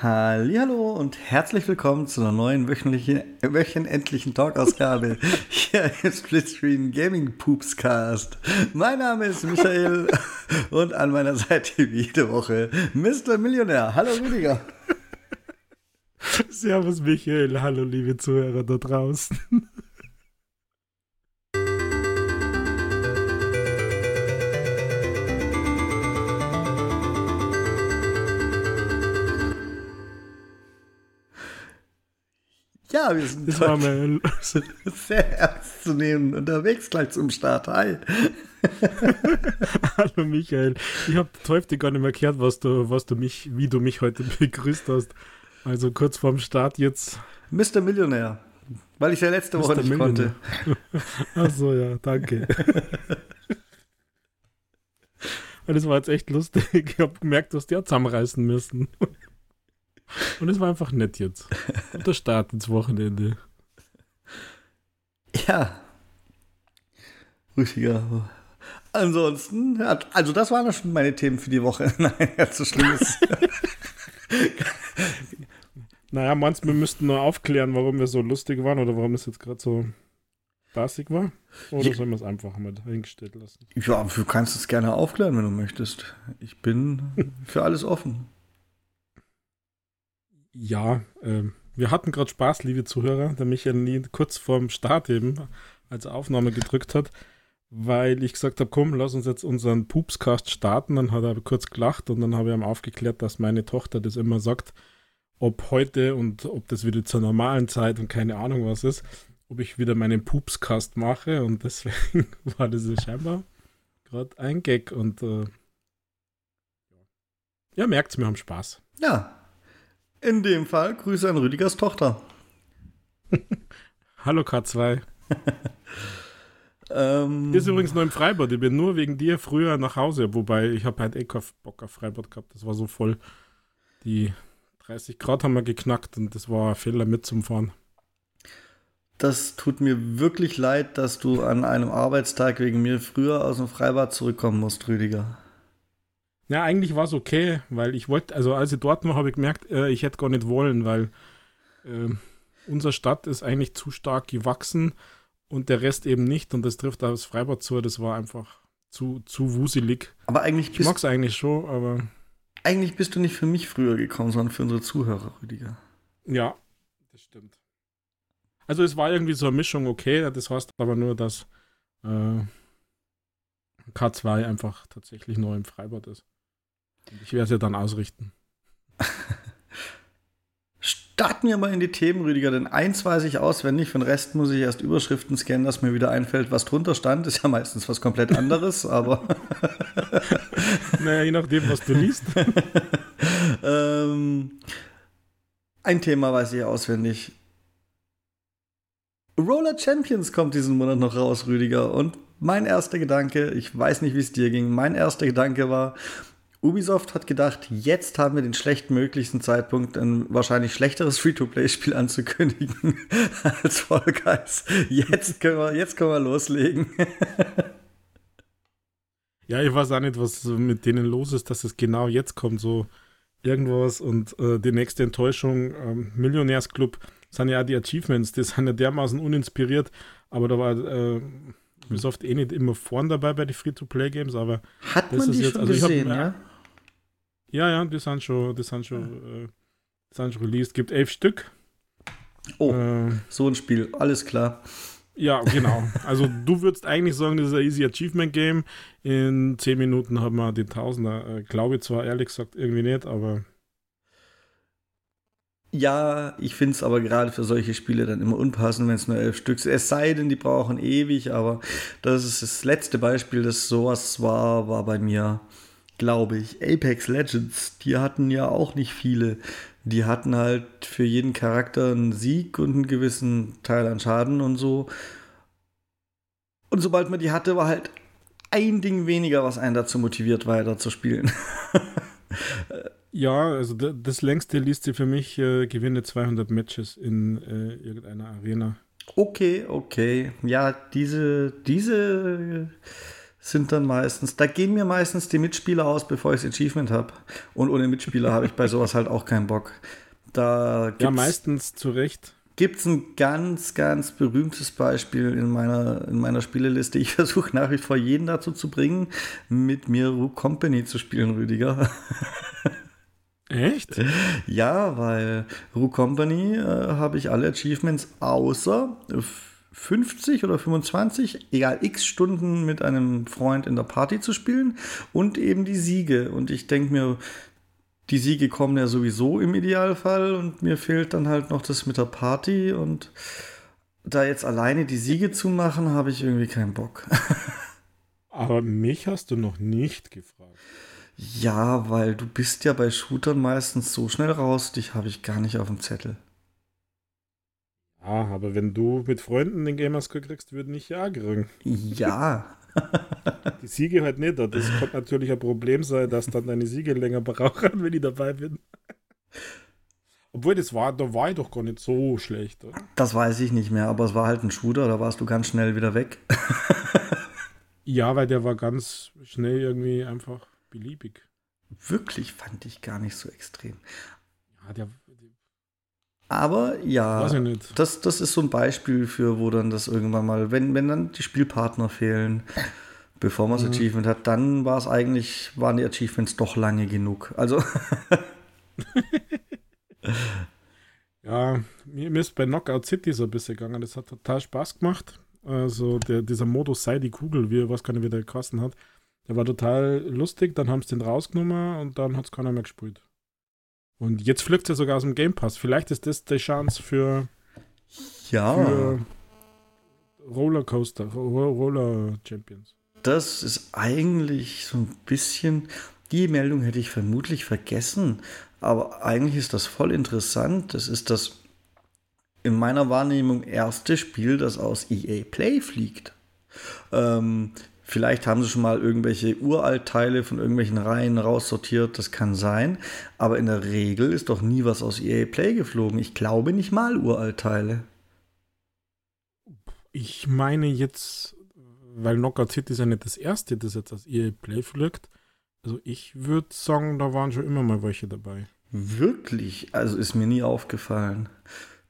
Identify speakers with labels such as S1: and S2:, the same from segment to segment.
S1: Hallo und herzlich willkommen zu einer neuen wöchentlichen, wöchentlichen Talkausgabe hier im Splitscreen Gaming Poops Cast. Mein Name ist Michael und an meiner Seite wie jede Woche Mr. Millionär. Hallo Rüdiger.
S2: Servus Michael, hallo liebe Zuhörer da draußen.
S1: Ja, wir sind
S2: Das war
S1: sehr ernst zu nehmen unterwegs gleich zum Start. Hi.
S2: Hallo Michael. Ich habe heute gar nicht mehr gehört, was du, was du mich, wie du mich heute begrüßt hast. Also kurz vorm Start jetzt.
S1: Mr. Millionär. Weil ich ja letzte Woche
S2: Mr.
S1: nicht konnte.
S2: Achso, ja, danke. Und das war jetzt echt lustig. Ich habe gemerkt, dass die auch zusammenreißen müssen. Und es war einfach nett jetzt. Und der Start ins Wochenende.
S1: Ja. Rüdiger. Ansonsten, ja, also das waren schon meine Themen für die Woche. Nein, ja, so schlimm ist.
S2: Naja, meinst du, wir müssten nur aufklären, warum wir so lustig waren oder warum es jetzt gerade so spaßig war? Oder
S1: Ja.
S2: sollen wir es einfach mal dahingestellt lassen?
S1: ja, du kannst es gerne aufklären, wenn du möchtest. Ich bin für alles offen.
S2: Ja, ähm, wir hatten gerade Spaß, liebe Zuhörer, der Michael nie kurz vorm Start eben als Aufnahme gedrückt hat, weil ich gesagt habe, komm, lass uns jetzt unseren Pupscast starten. Dann hat er kurz gelacht und dann habe ich ihm aufgeklärt, dass meine Tochter das immer sagt, ob heute und ob das wieder zur normalen Zeit und keine Ahnung was ist, ob ich wieder meinen Pupscast mache und deswegen war das ja scheinbar gerade ein Gag und äh, ja, merkt's, wir haben Spaß.
S1: Ja. In dem Fall Grüße an Rüdigers Tochter.
S2: Hallo K2.
S1: Ähm,
S2: ist übrigens nur im Freibad. Ich bin nur wegen dir früher nach Hause. Wobei, ich habe halt eh keinen Bock auf Freibad gehabt. Das war so voll. Die 30 Grad haben wir geknackt und das war ein Fehler mit zum Fahren.
S1: das tut mir wirklich leid, dass du an einem Arbeitstag wegen mir früher aus dem Freibad zurückkommen musst, Rüdiger.
S2: Ja, eigentlich war es okay, weil ich wollte, also als ich dort war, habe ich gemerkt, äh, ich hätte gar nicht wollen, weil äh, unsere Stadt ist eigentlich zu stark gewachsen und der Rest eben nicht und das trifft auch das Freibad zu. Das war einfach zu, zu wuselig.
S1: Aber eigentlich
S2: Ich
S1: bist,
S2: mag es eigentlich schon, aber
S1: eigentlich bist du nicht für mich früher gekommen, sondern für unsere Zuhörer, Rüdiger.
S2: Ja, das stimmt. Also es war irgendwie so eine Mischung okay, das heißt aber nur, dass äh, K2 einfach tatsächlich neu im Freibad ist. Ich werde es ja dann ausrichten.
S1: Starten wir mal in die Themen, Rüdiger, denn eins weiß ich auswendig, für den Rest muss ich erst Überschriften scannen, dass mir wieder einfällt, was drunter stand. Ist ja meistens was komplett anderes, aber
S2: naja, je nachdem, was du liest.
S1: ähm, ein Thema weiß ich auswendig. Roller Champions kommt diesen Monat noch raus, Rüdiger. Und mein erster Gedanke, ich weiß nicht, wie es dir ging, mein erster Gedanke war, Ubisoft hat gedacht, jetzt haben wir den schlechtmöglichsten Zeitpunkt, ein wahrscheinlich schlechteres Free-to-Play-Spiel anzukündigen als Fall Guys. Jetzt können wir, jetzt können wir loslegen.
S2: Ja, ich weiß auch nicht, was mit denen los ist, dass es genau jetzt kommt, so irgendwas und äh, die nächste Enttäuschung, ähm, Millionärsclub, sind ja auch die Achievements, die sind ja dermaßen uninspiriert, aber da war äh, Ubisoft eh nicht immer vorn dabei bei den Free-to-Play-Games, aber
S1: Hat
S2: Das
S1: man die
S2: jetzt-
S1: schon
S2: also
S1: gesehen, ja?
S2: Ja, ja, die sind schon, die sind schon, äh, die sind schon released. Gibt elf Stück.
S1: Oh,
S2: Äh,
S1: so ein Spiel, alles klar.
S2: ja, genau. Also du würdest eigentlich sagen, das ist ein Easy Achievement Game. In zehn Minuten haben wir den Tausender. Äh, Glaube ich zwar ehrlich gesagt irgendwie nicht, aber
S1: Ja, ich finde es aber gerade für solche Spiele dann immer unpassend, wenn es nur elf Stück sind. Es sei denn, die brauchen ewig, aber das ist das letzte Beispiel, das sowas war, war bei mir, glaube ich, Apex Legends. Die hatten ja auch nicht viele. Die hatten halt für jeden Charakter einen Sieg und einen gewissen Teil an Schaden und so. Und sobald man die hatte, war halt ein Ding weniger, was einen dazu motiviert, weiter zu spielen.
S2: ja, also das längste liest sie für mich, äh, gewinne 200 Matches in äh, irgendeiner Arena.
S1: Okay, okay. Ja, diese, diese sind dann meistens, da gehen mir meistens die Mitspieler aus, bevor ich das Achievement habe. Und ohne Mitspieler habe ich bei sowas halt auch keinen Bock. Da
S2: ja, meistens zu Recht.
S1: Gibt es ein ganz, ganz berühmtes Beispiel in meiner, in meiner Spieleliste. Ich versuche nach wie vor jeden dazu zu bringen, mit mir Rook Company zu spielen, Rüdiger.
S2: Echt?
S1: Ja, weil Rook Company äh, habe ich alle Achievements außer 50 oder 25, egal x Stunden mit einem Freund in der Party zu spielen und eben die Siege. Und ich denke mir, die Siege kommen ja sowieso im Idealfall und mir fehlt dann halt noch das mit der Party und da jetzt alleine die Siege zu machen, habe ich irgendwie keinen Bock.
S2: Aber mich hast du noch nicht gefragt.
S1: Ja, weil du bist ja bei Shootern meistens so schnell raus, dich habe ich gar nicht auf dem Zettel.
S2: Ja, aber wenn du mit Freunden den Gamerscore kriegst, würden ich ja kriegen.
S1: Ja.
S2: Die Siege halt nicht. Das könnte natürlich ein Problem sein, dass dann deine Siege länger brauchen, wenn ich dabei bin. Obwohl, das war, da war ich doch gar nicht so schlecht. Oder?
S1: Das weiß ich nicht mehr, aber es war halt ein Shooter, da warst du ganz schnell wieder weg.
S2: ja, weil der war ganz schnell irgendwie einfach beliebig.
S1: Wirklich fand ich gar nicht so extrem.
S2: Ja, der,
S1: aber ja, das, das ist so ein Beispiel für, wo dann das irgendwann mal, wenn, wenn dann die Spielpartner fehlen, bevor man das mhm. Achievement hat, dann war es eigentlich, waren die Achievements doch lange genug. Also.
S2: ja, mir, ist bei Knockout City so ein bisschen gegangen. Das hat total Spaß gemacht. Also der, dieser Modus sei die Kugel, wie was keine wieder gekostet hat. Der war total lustig, dann haben sie den rausgenommen und dann hat es keiner mehr gespielt. Und jetzt fliegt er sogar aus dem Game Pass. Vielleicht ist das die Chance für,
S1: ja. für
S2: Rollercoaster, Roller Champions.
S1: Das ist eigentlich so ein bisschen. Die Meldung hätte ich vermutlich vergessen, aber eigentlich ist das voll interessant. Das ist das in meiner Wahrnehmung erste Spiel, das aus EA Play fliegt. Ähm, Vielleicht haben sie schon mal irgendwelche Uraltteile von irgendwelchen Reihen raussortiert, das kann sein. Aber in der Regel ist doch nie was aus EA Play geflogen. Ich glaube nicht mal Uraltteile.
S2: Ich meine jetzt, weil Knockout City ist ja nicht das erste, das jetzt aus EA Play fliegt. Also ich würde sagen, da waren schon immer mal welche dabei.
S1: Wirklich? Also ist mir nie aufgefallen.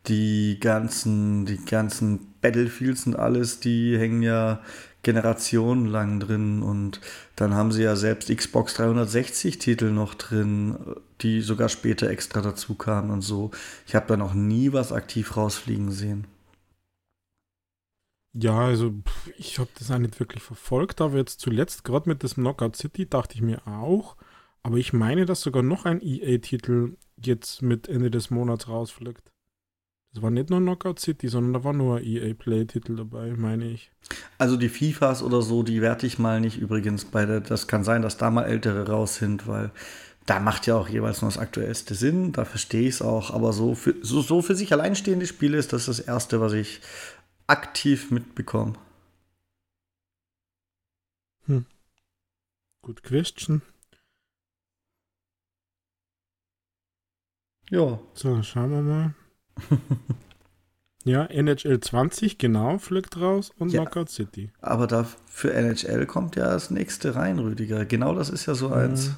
S1: Die ganzen, die ganzen Battlefields und alles, die hängen ja generationenlang drin und dann haben sie ja selbst Xbox 360 Titel noch drin, die sogar später extra dazu kamen und so. Ich habe da noch nie was aktiv rausfliegen sehen.
S2: Ja, also ich habe das auch nicht wirklich verfolgt, aber jetzt zuletzt, gerade mit dem Knockout City, dachte ich mir auch. Aber ich meine, dass sogar noch ein EA-Titel jetzt mit Ende des Monats rausfliegt. Das war nicht nur Knockout City, sondern da war nur EA Play-Titel dabei, meine ich.
S1: Also die FIFAs oder so, die werte ich mal nicht übrigens bei der. Das kann sein, dass da mal ältere raus sind, weil da macht ja auch jeweils nur das aktuellste Sinn. Da verstehe ich es auch. Aber so für, so, so für sich alleinstehende Spiele ist das das erste, was ich aktiv mitbekomme.
S2: Hm. Good question.
S1: Ja.
S2: So, schauen wir mal. ja, NHL 20, genau, fliegt raus und ja, Knockout City.
S1: Aber da für NHL kommt ja das nächste rein, Rüdiger. Genau das ist ja so eins.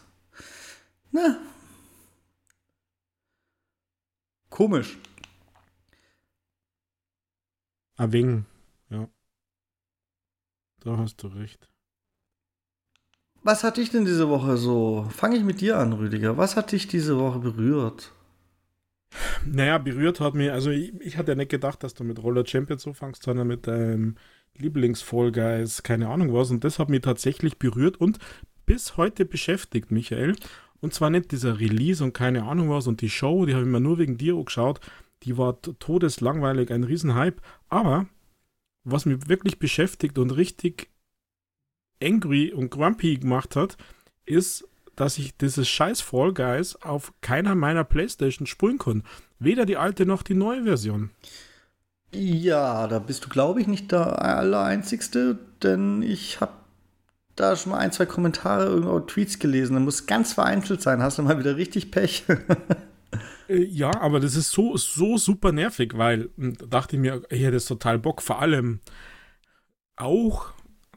S1: Na. Komisch.
S2: A wing, ja. Da hast du recht.
S1: Was hat dich denn diese Woche so? Fange ich mit dir an, Rüdiger. Was hat dich diese Woche berührt?
S2: Naja, berührt hat mich, also ich, ich hatte ja nicht gedacht, dass du mit Roller Champions so fangst, sondern mit deinem Lieblings-Fall Guys, keine Ahnung was. Und das hat mich tatsächlich berührt und bis heute beschäftigt, Michael. Und zwar nicht dieser Release und keine Ahnung was und die Show, die habe ich mir nur wegen dir geschaut. Die war todeslangweilig, ein Riesenhype. Aber was mich wirklich beschäftigt und richtig angry und grumpy gemacht hat, ist dass ich dieses scheiß Fall Guys auf keiner meiner Playstation spielen kann. Weder die alte noch die neue Version.
S1: Ja, da bist du, glaube ich, nicht der Allereinzigste, denn ich habe da schon mal ein, zwei Kommentare, irgendwo Tweets gelesen. Da muss ganz vereinzelt sein. Hast du mal wieder richtig Pech?
S2: Äh, ja, aber das ist so, so super nervig, weil hm, da dachte ich mir, hey, das ist total Bock. Vor allem auch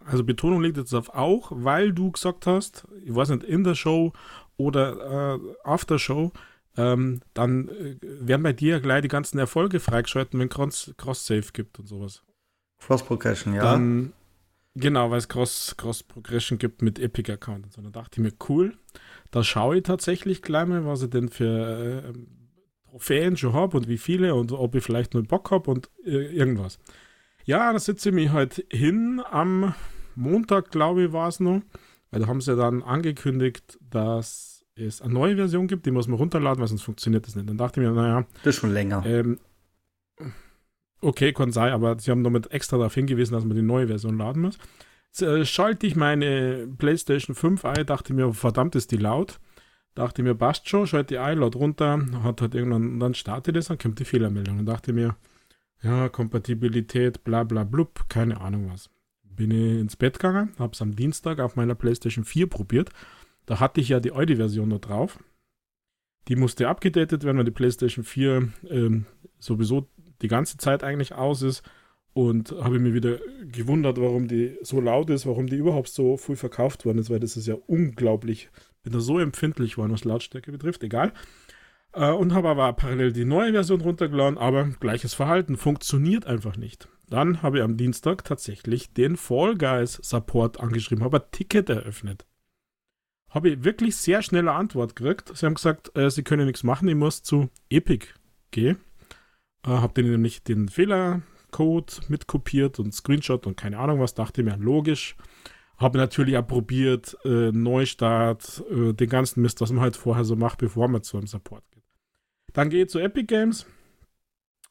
S2: also Betonung liegt jetzt auf auch, weil du gesagt hast, ich weiß nicht, in der Show oder äh, after Show, ähm, dann äh, werden bei dir gleich die ganzen Erfolge freigeschalten, wenn Cross, Cross Save gibt und sowas.
S1: Cross Progression, ja.
S2: Dann, genau, weil es Cross, Cross Progression gibt mit Epic Account und so. Dann dachte ich mir, cool, da schaue ich tatsächlich gleich mal, was ich denn für äh, Trophäen schon habe und wie viele und ob ich vielleicht nur Bock habe und äh, irgendwas. Ja, da sitze ich mich halt hin am Montag, glaube ich, war es noch, weil da haben sie ja dann angekündigt, dass es eine neue Version gibt, die muss man runterladen, weil sonst funktioniert das nicht. Dann dachte ich mir, naja.
S1: Das ist schon länger.
S2: Ähm, okay, kann sein, aber sie haben damit extra darauf hingewiesen, dass man die neue Version laden muss. Jetzt, äh, schalte ich meine PlayStation 5 ein, dachte mir, verdammt ist die laut. Dachte mir, passt schon, schalte die ein, laut runter, hat halt irgendwann, dann startet es, dann kommt die Fehlermeldung. Und dachte mir, ja, Kompatibilität, bla bla blub, keine Ahnung was. Bin ich ins Bett gegangen, habe es am Dienstag auf meiner PlayStation 4 probiert. Da hatte ich ja die Audi-Version noch drauf. Die musste abgedatet werden, weil die PlayStation 4 ähm, sowieso die ganze Zeit eigentlich aus ist. Und habe mir wieder gewundert, warum die so laut ist, warum die überhaupt so früh verkauft worden ist, weil das ist ja unglaublich. Bin da so empfindlich war, was Lautstärke betrifft, egal. Äh, und habe aber parallel die neue Version runtergeladen, aber gleiches Verhalten, funktioniert einfach nicht. Dann habe ich am Dienstag tatsächlich den Fall Guys Support angeschrieben, habe ein Ticket eröffnet. Habe ich wirklich sehr schnelle Antwort gekriegt. Sie haben gesagt, äh, sie können nichts machen, ich muss zu Epic gehen. Äh, habe denen nämlich den Fehlercode mitkopiert und Screenshot und keine Ahnung was, dachte mir, logisch. Habe natürlich auch probiert, äh, Neustart, äh, den ganzen Mist, was man halt vorher so macht, bevor man zu einem Support geht. Dann gehe ich zu Epic Games,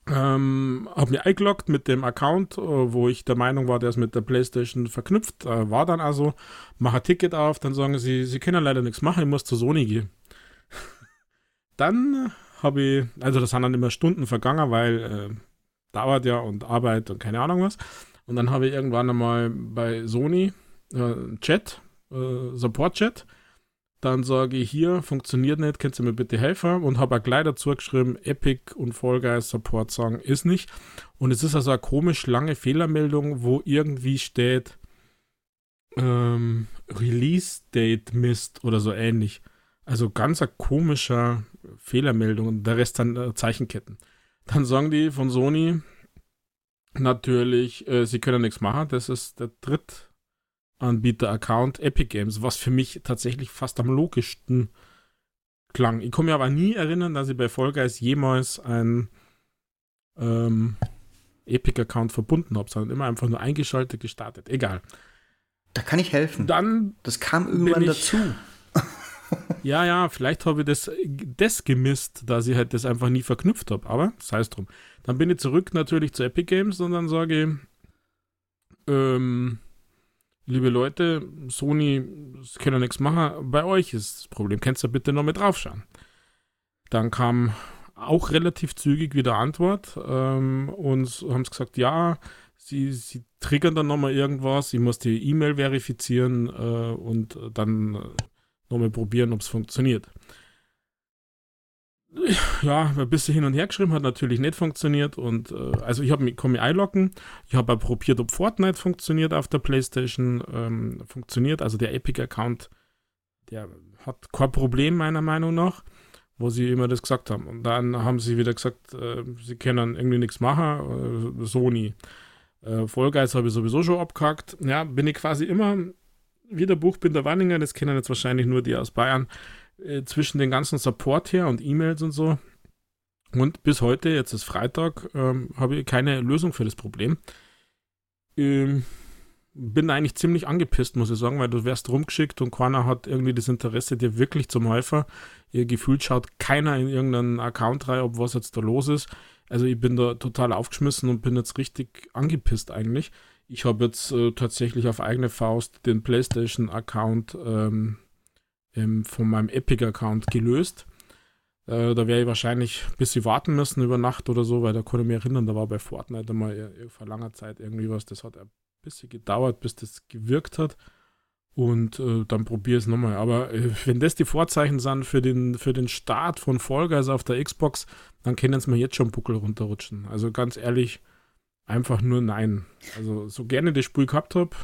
S2: ähm, habe mir eingeloggt mit dem Account, äh, wo ich der Meinung war, der ist mit der PlayStation verknüpft. Äh, war dann also, mache ein Ticket auf, dann sagen sie, sie können leider nichts machen, ich muss zu Sony gehen. dann habe ich, also das sind dann immer Stunden vergangen, weil äh, dauert ja und Arbeit und keine Ahnung was. Und dann habe ich irgendwann einmal bei Sony äh, Chat, äh, Support-Chat, dann sage ich hier, funktioniert nicht, kannst du mir bitte helfen? Und habe auch gleich dazu geschrieben, Epic und Fall Guys Support sagen, ist nicht. Und es ist also eine komisch lange Fehlermeldung, wo irgendwie steht, ähm, Release Date Mist oder so ähnlich. Also ganz komischer Fehlermeldung und der Rest dann äh, Zeichenketten. Dann sagen die von Sony natürlich, äh, sie können nichts machen. Das ist der dritte Anbieter-Account Epic Games, was für mich tatsächlich fast am logischsten klang. Ich komme mir aber nie erinnern, dass ich bei Fall Guys jemals ein ähm, Epic-Account verbunden habe, sondern immer einfach nur eingeschaltet, gestartet. Egal.
S1: Da kann ich helfen.
S2: Dann
S1: das kam irgendwann
S2: ich,
S1: dazu.
S2: ja, ja, vielleicht habe ich das, das gemisst, dass ich halt das einfach nie verknüpft habe, aber sei es drum. Dann bin ich zurück natürlich zu Epic Games und dann sage ich, ähm, liebe Leute, Sony, ja nichts machen. Bei euch ist das Problem. Kannst du bitte noch mit draufschauen? Dann kam auch relativ zügig wieder Antwort ähm, und haben gesagt, ja, sie, sie triggern dann nochmal irgendwas, ich muss die E-Mail verifizieren äh, und dann nochmal probieren, ob es funktioniert ja, ein bisschen hin und her geschrieben, hat natürlich nicht funktioniert. Und äh, also ich habe mich, mich einloggen. Ich habe probiert, ob Fortnite funktioniert auf der Playstation. Ähm, funktioniert. Also der Epic-Account, der hat kein Problem, meiner Meinung nach, wo sie immer das gesagt haben. Und dann haben sie wieder gesagt, äh, sie können irgendwie nichts machen. Äh, Sony. Äh, Vollgeist habe ich sowieso schon abgehakt. Ja, bin ich quasi immer wieder Buchbinder Wanninger. Das kennen jetzt wahrscheinlich nur die aus Bayern äh, zwischen den ganzen Support her und E-Mails und so. Und bis heute, jetzt ist Freitag, ähm, habe ich keine Lösung für das Problem. Ähm, bin eigentlich ziemlich angepisst, muss ich sagen, weil du wärst rumgeschickt und keiner hat irgendwie das Interesse, dir wirklich zum Häufer. Ihr gefühlt schaut keiner in irgendeinen Account rein, ob was jetzt da los ist. Also ich bin da total aufgeschmissen und bin jetzt richtig angepisst eigentlich. Ich habe jetzt äh, tatsächlich auf eigene Faust den PlayStation-Account ähm, ähm, von meinem Epic-Account gelöst. Äh, da wäre ich wahrscheinlich ein bisschen warten müssen über Nacht oder so, weil da konnte ich mich erinnern, da war bei Fortnite mal vor langer Zeit irgendwie was. Das hat ein bisschen gedauert, bis das gewirkt hat. Und äh, dann probiere es nochmal. Aber äh, wenn das die Vorzeichen sind für den, für den Start von Fall Guys auf der Xbox, dann können es mir jetzt schon Buckel runterrutschen. Also ganz ehrlich, einfach nur nein. Also so gerne das Spiel gehabt habe,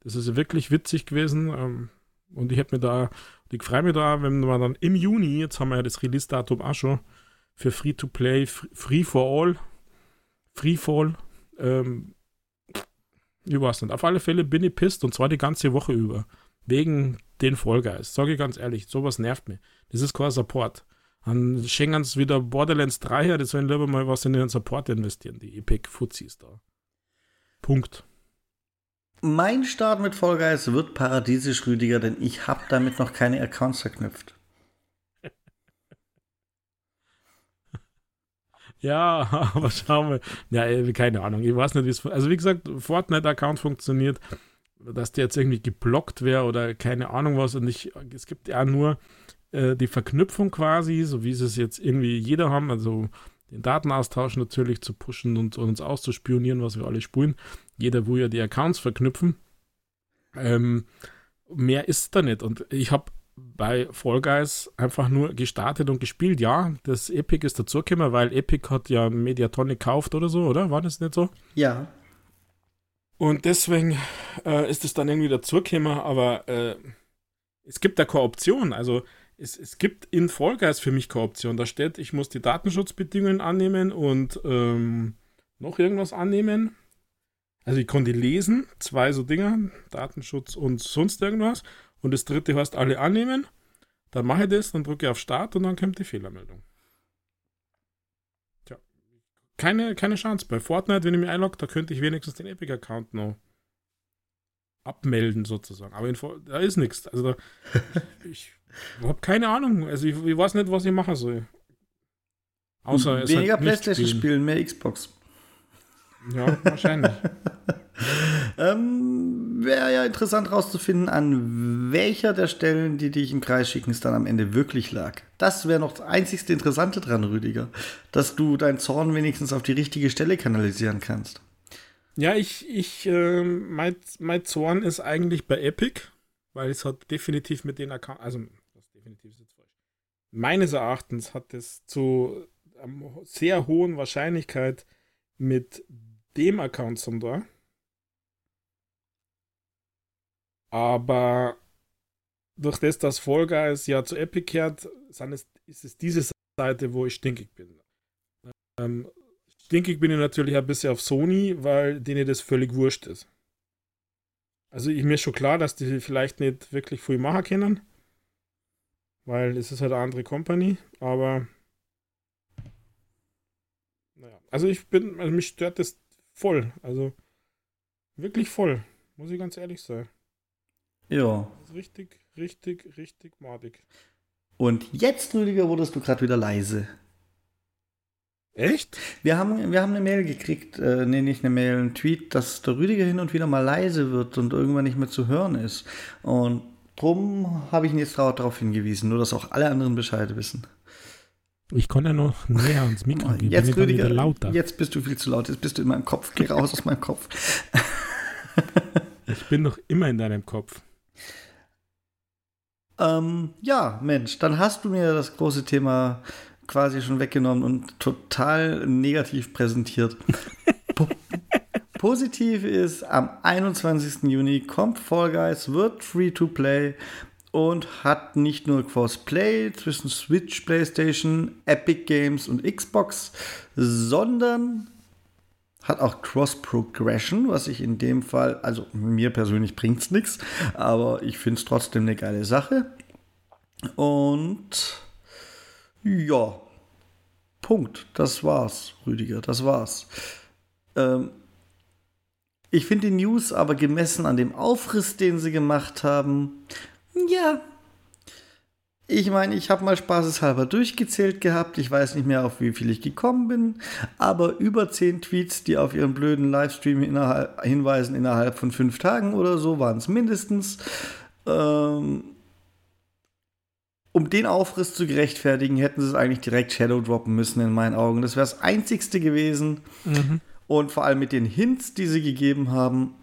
S2: Das ist wirklich witzig gewesen. Ähm, und ich hätte mir da, ich freue mich da, wenn wir dann im Juni, jetzt haben wir ja das Release-Datum auch schon, für Free-to-Play, Free for All, Free Fall, ähm, ich weiß nicht. Auf alle Fälle bin ich pisst und zwar die ganze Woche über. Wegen den Vollgeist. Sage ich ganz ehrlich, sowas nervt mich. Das ist kein Support. Dann schenken sie wieder Borderlands 3 her, die sollen lieber mal was in den Support investieren, die Epic Fuzis da. Punkt.
S1: Mein Start mit Vollgeist wird paradiesisch, Rüdiger, denn ich habe damit noch keine Accounts verknüpft.
S2: Ja, aber schauen wir. Ja, keine Ahnung. Ich weiß nicht, wie es. Also, wie gesagt, Fortnite-Account funktioniert, dass der jetzt irgendwie geblockt wäre oder keine Ahnung was. Und ich, es gibt ja nur äh, die Verknüpfung quasi, so wie sie es jetzt irgendwie jeder haben. Also, den Datenaustausch natürlich zu pushen und, und uns auszuspionieren, was wir alle spulen. Jeder will ja die Accounts verknüpfen. Ähm, mehr ist da nicht. Und ich habe bei Fall Guys einfach nur gestartet und gespielt. Ja, das Epic ist dazugekommen, weil Epic hat ja Mediatonic gekauft oder so, oder? War das nicht so?
S1: Ja.
S2: Und deswegen äh, ist es dann irgendwie dazugekommen, aber äh, es gibt da keine Option. Also es, es gibt in Fall Guys für mich keine Option. Da steht, ich muss die Datenschutzbedingungen annehmen und ähm, noch irgendwas annehmen. Also ich konnte lesen, zwei so Dinger, Datenschutz und sonst irgendwas. Und das dritte heißt alle annehmen. Dann mache ich das, dann drücke ich auf Start und dann kommt die Fehlermeldung. Tja. Keine, keine Chance. Bei Fortnite, wenn ich mich einlogge, da könnte ich wenigstens den Epic-Account noch abmelden sozusagen. Aber in, da ist nichts. Also da, ich, ich habe keine Ahnung. Also ich, ich, weiß nicht, was ich machen soll.
S1: Außer Weniger halt Playstation spielen. spielen, mehr Xbox.
S2: Ja, wahrscheinlich.
S1: ähm, Wäre ja interessant herauszufinden, an welcher der Stellen, die dich im Kreis schicken, es dann am Ende wirklich lag. Das wäre noch das einzigste Interessante dran, Rüdiger. Dass du deinen Zorn wenigstens auf die richtige Stelle kanalisieren kannst.
S2: Ja, ich, ich, äh, mein, mein Zorn ist eigentlich bei Epic, weil es hat definitiv mit den Account, also, das definitiv ist jetzt falsch. Meines Erachtens hat es zu einer sehr hohen Wahrscheinlichkeit mit dem Account zum da. Aber durch das, dass Guys ja zu Epic kehrt, ist es diese Seite, wo ich stinkig bin. Ähm, stinkig bin ich natürlich ein bisschen auf Sony, weil denen das völlig wurscht ist. Also ich, mir ist schon klar, dass die vielleicht nicht wirklich viel machen können, weil es ist halt eine andere Company, aber naja, also ich bin, also mich stört das voll. Also wirklich voll. Muss ich ganz ehrlich sein.
S1: Ja.
S2: richtig, richtig, richtig madig.
S1: Und jetzt, Rüdiger, wurdest du gerade wieder leise.
S2: Echt?
S1: Wir haben, wir haben eine Mail gekriegt, äh, nee, nicht eine Mail, einen Tweet, dass der Rüdiger hin und wieder mal leise wird und irgendwann nicht mehr zu hören ist. Und drum habe ich ihn jetzt darauf hingewiesen, nur dass auch alle anderen Bescheid wissen.
S2: Ich konnte ja noch näher ans Mikro
S1: gehen. Jetzt, Rüdiger, lauter. jetzt bist du viel zu laut. Jetzt bist du in meinem Kopf. Geh raus aus meinem Kopf.
S2: ich bin noch immer in deinem Kopf.
S1: Ähm, ja, Mensch, dann hast du mir das große Thema quasi schon weggenommen und total negativ präsentiert. po positiv ist, am 21. Juni kommt Fall Guys, wird free to play und hat nicht nur Crossplay zwischen Switch, PlayStation, Epic Games und Xbox, sondern hat auch Cross Progression, was ich in dem Fall, also mir persönlich bringt es nichts, aber ich finde es trotzdem eine geile Sache. Und ja, Punkt. Das war's, Rüdiger, das war's. Ähm, ich finde die News aber gemessen an dem Aufriss, den sie gemacht haben, ja. Ich meine, ich habe mal spaßeshalber durchgezählt gehabt. Ich weiß nicht mehr, auf wie viel ich gekommen bin. Aber über zehn Tweets, die auf ihren blöden Livestream innerhalb, hinweisen, innerhalb von fünf Tagen oder so, waren es mindestens. Ähm, um den Aufriss zu gerechtfertigen, hätten sie es eigentlich direkt Shadow droppen müssen, in meinen Augen. Das wäre das Einzigste gewesen. Mhm. Und vor allem mit den Hints, die sie gegeben haben,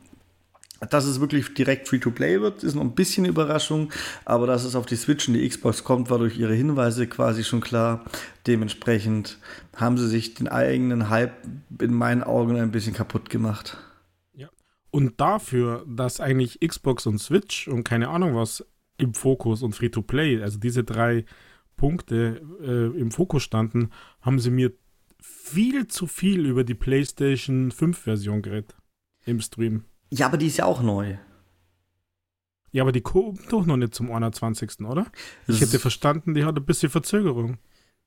S1: dass es wirklich direkt Free-to-Play wird, ist noch ein bisschen Überraschung, aber dass es auf die Switch und die Xbox kommt, war durch ihre Hinweise quasi schon klar. Dementsprechend haben sie sich den eigenen Hype in meinen Augen ein bisschen kaputt gemacht.
S2: Ja, Und dafür, dass eigentlich Xbox und Switch und keine Ahnung was im Fokus und Free-to-Play, also diese drei Punkte äh, im Fokus standen, haben sie mir viel zu viel über die PlayStation 5 Version geredet im Stream.
S1: Ja, aber die ist ja auch neu.
S2: Ja, aber die kommt doch noch nicht zum 21. oder? Ich hätte verstanden, die hat ein bisschen Verzögerung.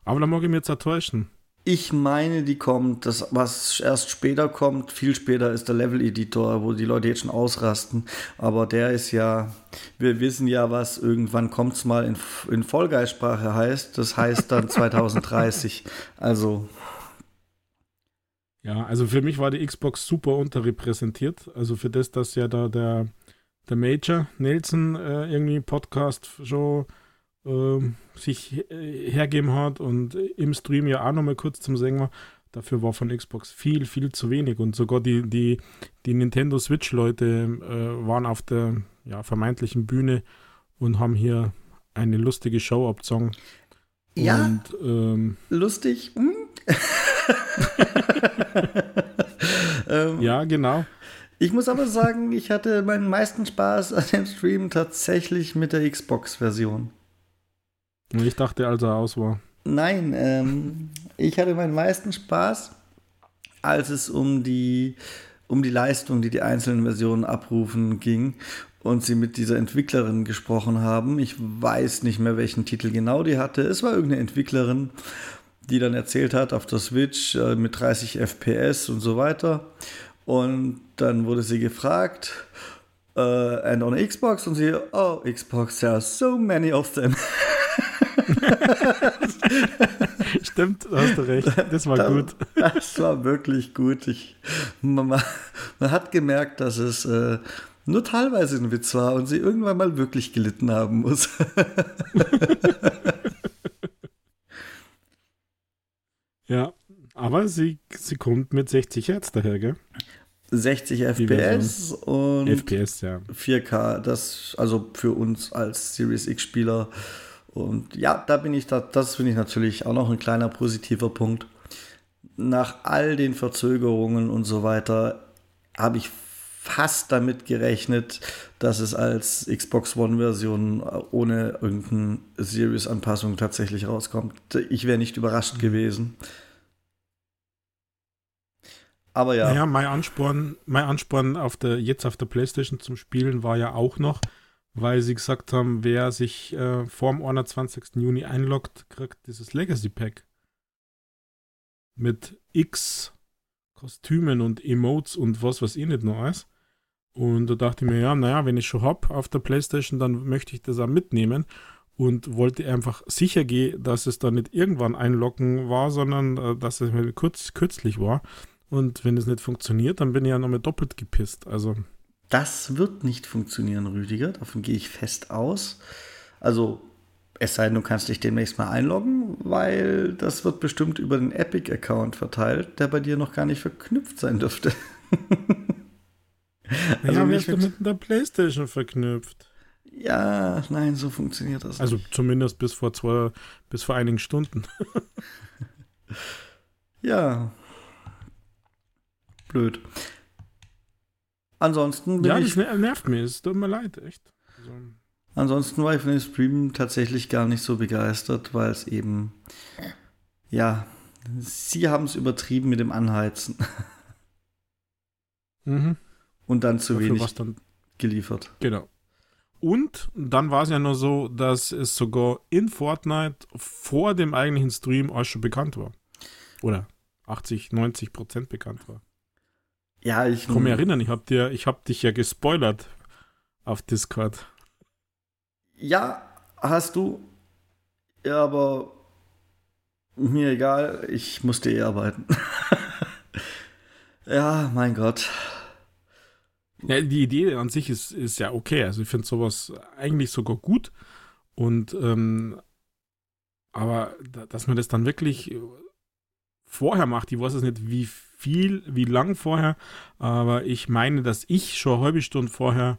S2: Aber da mag ich mir jetzt enttäuschen.
S1: Ich meine, die kommt, das, was erst später kommt, viel später ist der Level-Editor, wo die Leute jetzt schon ausrasten. Aber der ist ja, wir wissen ja, was irgendwann kommt es mal in, in Vollgeistsprache heißt. Das heißt dann 2030. Also.
S2: Ja, also für mich war die Xbox super unterrepräsentiert. Also für das, dass ja da der, der Major Nelson äh, irgendwie Podcast schon äh, sich äh, hergeben hat und im Stream ja auch nochmal kurz zum Sänger. Dafür war von Xbox viel, viel zu wenig. Und sogar die, die, die Nintendo Switch-Leute äh, waren auf der ja, vermeintlichen Bühne und haben hier eine lustige Show abgezogen.
S1: Ja. Und, ähm, lustig. Hm?
S2: Ähm, ja, genau.
S1: Ich muss aber sagen, ich hatte meinen meisten Spaß an dem Stream tatsächlich mit der Xbox-Version.
S2: Ich dachte, als er aus war.
S1: Nein, ähm, ich hatte meinen meisten Spaß, als es um die, um die Leistung, die die einzelnen Versionen abrufen, ging und sie mit dieser Entwicklerin gesprochen haben. Ich weiß nicht mehr, welchen Titel genau die hatte. Es war irgendeine Entwicklerin, die dann erzählt hat auf der Switch äh, mit 30 FPS und so weiter. Und dann wurde sie gefragt, uh, and on Xbox? Und sie, oh, Xbox, there are so many of them.
S2: Stimmt, hast du recht. Das war das, gut.
S1: Das war wirklich gut. Ich, man, man hat gemerkt, dass es äh, nur teilweise ein Witz war und sie irgendwann mal wirklich gelitten haben muss.
S2: ja, aber sie, sie kommt mit 60 Hertz daher, gell?
S1: 60 FPS und
S2: FPS, ja.
S1: 4K, das also für uns als Series X-Spieler und ja, da bin ich, da, das finde ich natürlich auch noch ein kleiner positiver Punkt. Nach all den Verzögerungen und so weiter habe ich fast damit gerechnet, dass es als Xbox One-Version ohne irgendeine Series-Anpassung tatsächlich rauskommt. Ich wäre nicht überrascht mhm. gewesen.
S2: Aber ja. Naja, mein Ansporn, mein Ansporn auf der, jetzt auf der PlayStation zum Spielen war ja auch noch, weil sie gesagt haben, wer sich äh, vor dem 21. Juni einloggt, kriegt dieses Legacy Pack. Mit X Kostümen und Emotes und was was eh nicht noch alles. Und da dachte ich mir, ja, naja, wenn ich schon hab auf der Playstation, dann möchte ich das auch mitnehmen und wollte einfach sicher gehen, dass es da nicht irgendwann einloggen war, sondern äh, dass es halt kurz, kürzlich war. Und wenn es nicht funktioniert, dann bin ich ja nochmal doppelt gepisst. Also
S1: das wird nicht funktionieren, Rüdiger. Davon gehe ich fest aus. Also, es sei denn, du kannst dich demnächst mal einloggen, weil das wird bestimmt über den Epic-Account verteilt, der bei dir noch gar nicht verknüpft sein dürfte.
S2: also ja, wirst du mit der Playstation verknüpft?
S1: Ja, nein, so funktioniert das.
S2: Also nicht. zumindest bis vor zwei, bis vor einigen Stunden.
S1: ja. Blöd. Ansonsten
S2: bin ja, ich. Ja, das nervt mich. Es tut mir leid, echt. Also.
S1: Ansonsten war ich von dem Stream tatsächlich gar nicht so begeistert, weil es eben. Ja, sie haben es übertrieben mit dem Anheizen.
S2: Mhm.
S1: Und dann zu Dafür wenig dann, geliefert.
S2: Genau. Und dann war es ja nur so, dass es sogar in Fortnite vor dem eigentlichen Stream auch schon bekannt war. Oder 80, 90 Prozent bekannt war.
S1: Ja, ich.
S2: Ich kann mich erinnern, ich habe hab dich ja gespoilert auf Discord.
S1: Ja, hast du. Ja, aber mir egal, ich musste eh arbeiten. ja, mein Gott.
S2: Ja, die Idee an sich ist, ist ja okay. Also ich finde sowas eigentlich sogar gut. Und ähm, aber dass man das dann wirklich vorher macht, ich weiß es nicht, wie viel, wie lang vorher, aber ich meine, dass ich schon eine halbe Stunde vorher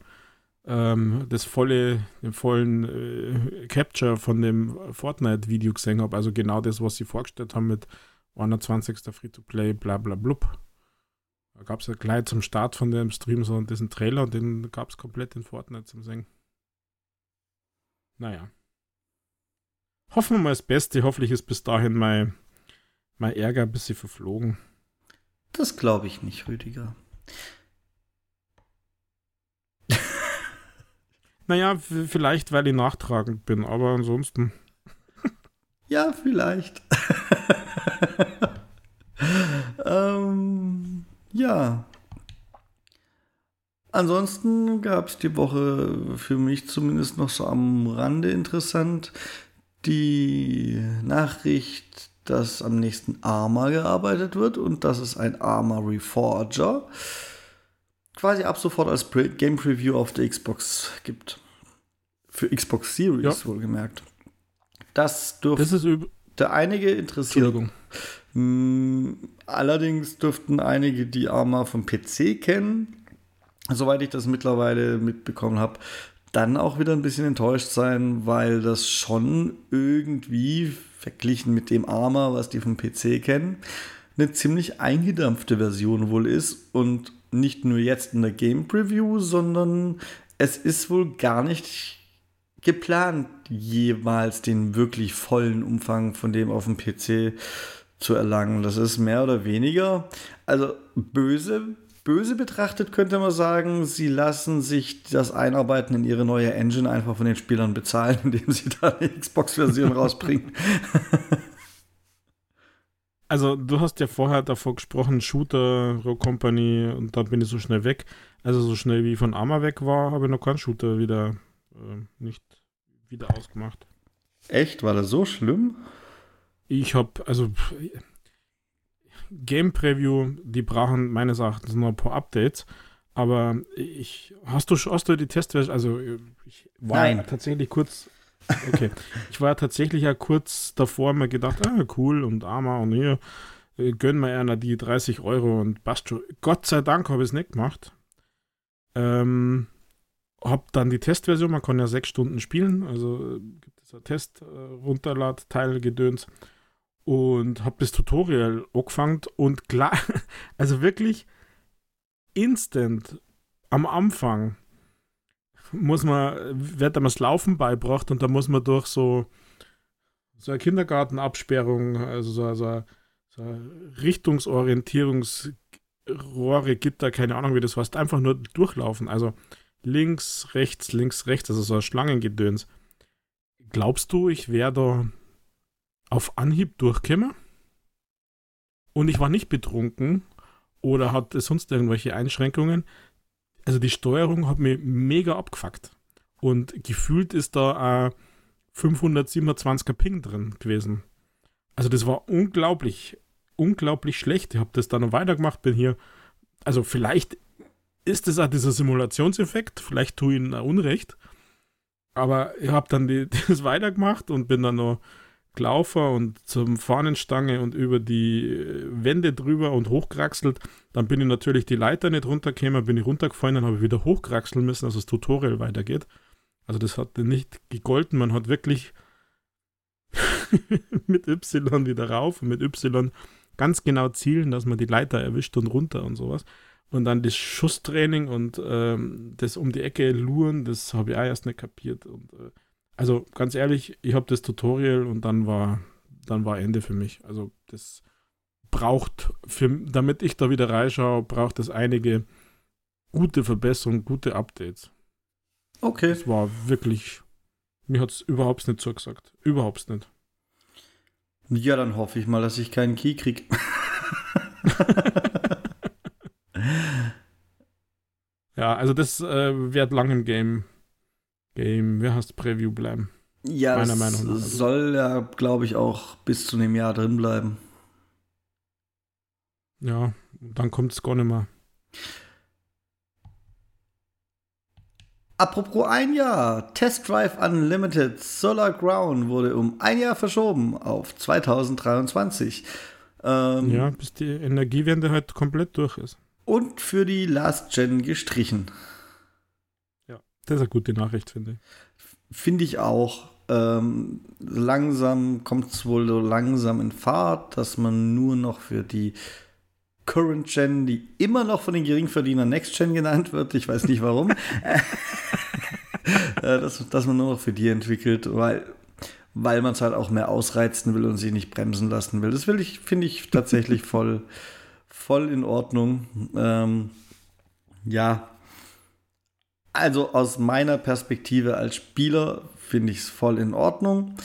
S2: ähm, das volle, den vollen äh, Capture von dem Fortnite-Video gesehen habe. Also genau das, was sie vorgestellt haben mit 21. Free-to-Play, bla bla blub. Da gab es ja gleich zum Start von dem Stream so diesen Trailer und den gab es komplett in Fortnite zum Singen. Naja. Hoffen wir mal das Beste. Hoffentlich ist bis dahin mein, mein Ärger ein bisschen verflogen.
S1: Das glaube ich nicht, Rüdiger.
S2: naja, vielleicht, weil ich nachtragend bin, aber ansonsten.
S1: ja, vielleicht. ähm, ja. Ansonsten gab es die Woche für mich zumindest noch so am Rande interessant die Nachricht, dass am nächsten Arma gearbeitet wird und dass es ein Arma Reforger quasi ab sofort als Game Preview auf der Xbox gibt. Für Xbox Series ja. wohlgemerkt. Das dürfte das einige interessieren. Hm, allerdings dürften einige die Arma vom PC kennen. Soweit ich das mittlerweile mitbekommen habe, dann auch wieder ein bisschen enttäuscht sein, weil das schon irgendwie verglichen mit dem Arma, was die vom PC kennen, eine ziemlich eingedampfte Version wohl ist und nicht nur jetzt in der Game Preview, sondern es ist wohl gar nicht geplant, jemals den wirklich vollen Umfang von dem auf dem PC zu erlangen. Das ist mehr oder weniger, also böse Böse betrachtet könnte man sagen, sie lassen sich das Einarbeiten in ihre neue Engine einfach von den Spielern bezahlen, indem sie da eine Xbox-Version rausbringen.
S2: Also, du hast ja vorher davor gesprochen, Shooter, Rogue Company, und dann bin ich so schnell weg. Also, so schnell wie ich von Arma weg war, habe ich noch keinen Shooter wieder äh, nicht wieder ausgemacht.
S1: Echt? War das so schlimm?
S2: Ich habe, also, Game Preview, die brauchen meines Erachtens noch ein paar Updates. Aber ich, hast du, hast du die Testversion, also ich war Nein. tatsächlich kurz, okay, ich war tatsächlich ja kurz davor mir gedacht, ah, cool und Arma und hier, äh, gönnen wir einer die 30 Euro und passt schon. Gott sei Dank habe ich es nicht gemacht. Ähm, hab dann die Testversion, man kann ja sechs Stunden spielen, also gibt es ein Test-Runterlad-Teil, äh, Gedöns und habe das Tutorial angefangen und klar, also wirklich instant am Anfang muss man, wird einem das Laufen beibracht und da muss man durch so, so eine Kindergartenabsperrung, also so, so, so Richtungsorientierungsrohre, Gitter, keine Ahnung wie das heißt, einfach nur durchlaufen. Also links, rechts, links, rechts, also so ein Schlangengedöns. Glaubst du, ich wäre da auf Anhieb durchgekommen. Und ich war nicht betrunken oder hatte sonst irgendwelche Einschränkungen. Also die Steuerung hat mir mega abgefuckt. Und gefühlt ist da ein 527er Ping drin gewesen. Also das war unglaublich, unglaublich schlecht. Ich habe das dann noch weitergemacht, bin hier. Also vielleicht ist es auch dieser Simulationseffekt, vielleicht tue ich ihnen Unrecht. Aber ich habe dann die, das weitergemacht und bin dann noch gelaufen und zum Fahnenstange und über die äh, Wände drüber und hochkraxelt. Dann bin ich natürlich die Leiter nicht runtergekommen, bin ich runtergefallen, dann habe ich wieder hochkraxeln müssen, dass das Tutorial weitergeht. Also das hat nicht gegolten, man hat wirklich mit Y wieder rauf und mit Y ganz genau zielen, dass man die Leiter erwischt und runter und sowas. Und dann das Schusstraining und ähm, das um die Ecke luren, das habe ich auch erst nicht kapiert. Und äh, also ganz ehrlich, ich habe das Tutorial und dann war, dann war Ende für mich. Also das braucht, für, damit ich da wieder reinschaue, braucht es einige gute Verbesserungen, gute Updates.
S1: Okay.
S2: Das war wirklich, mir hat es überhaupt nicht zugesagt. Überhaupt nicht.
S1: Ja, dann hoffe ich mal, dass ich keinen Key kriege.
S2: ja, also das äh, wird lang im Game Game, heißt Preview bleiben?
S1: Ja, meiner Meinung nach. Soll ja, glaube ich, auch bis zu einem Jahr drin bleiben.
S2: Ja, dann kommt es gar nicht mehr.
S1: Apropos ein Jahr, Test Drive Unlimited Solar Ground wurde um ein Jahr verschoben auf 2023.
S2: Ähm, ja, bis die Energiewende halt komplett durch ist.
S1: Und für die Last Gen gestrichen.
S2: Das ist eine gute Nachricht, finde ich.
S1: Finde ich auch. Ähm, langsam kommt es wohl so langsam in Fahrt, dass man nur noch für die Current Gen, die immer noch von den Geringverdienern Next Gen genannt wird. Ich weiß nicht warum. Äh, dass, dass man nur noch für die entwickelt, weil, weil man es halt auch mehr ausreizen will und sie nicht bremsen lassen will. Das will ich, finde ich tatsächlich voll, voll in Ordnung. Ähm, ja. Also aus meiner Perspektive als Spieler finde ich es voll in Ordnung.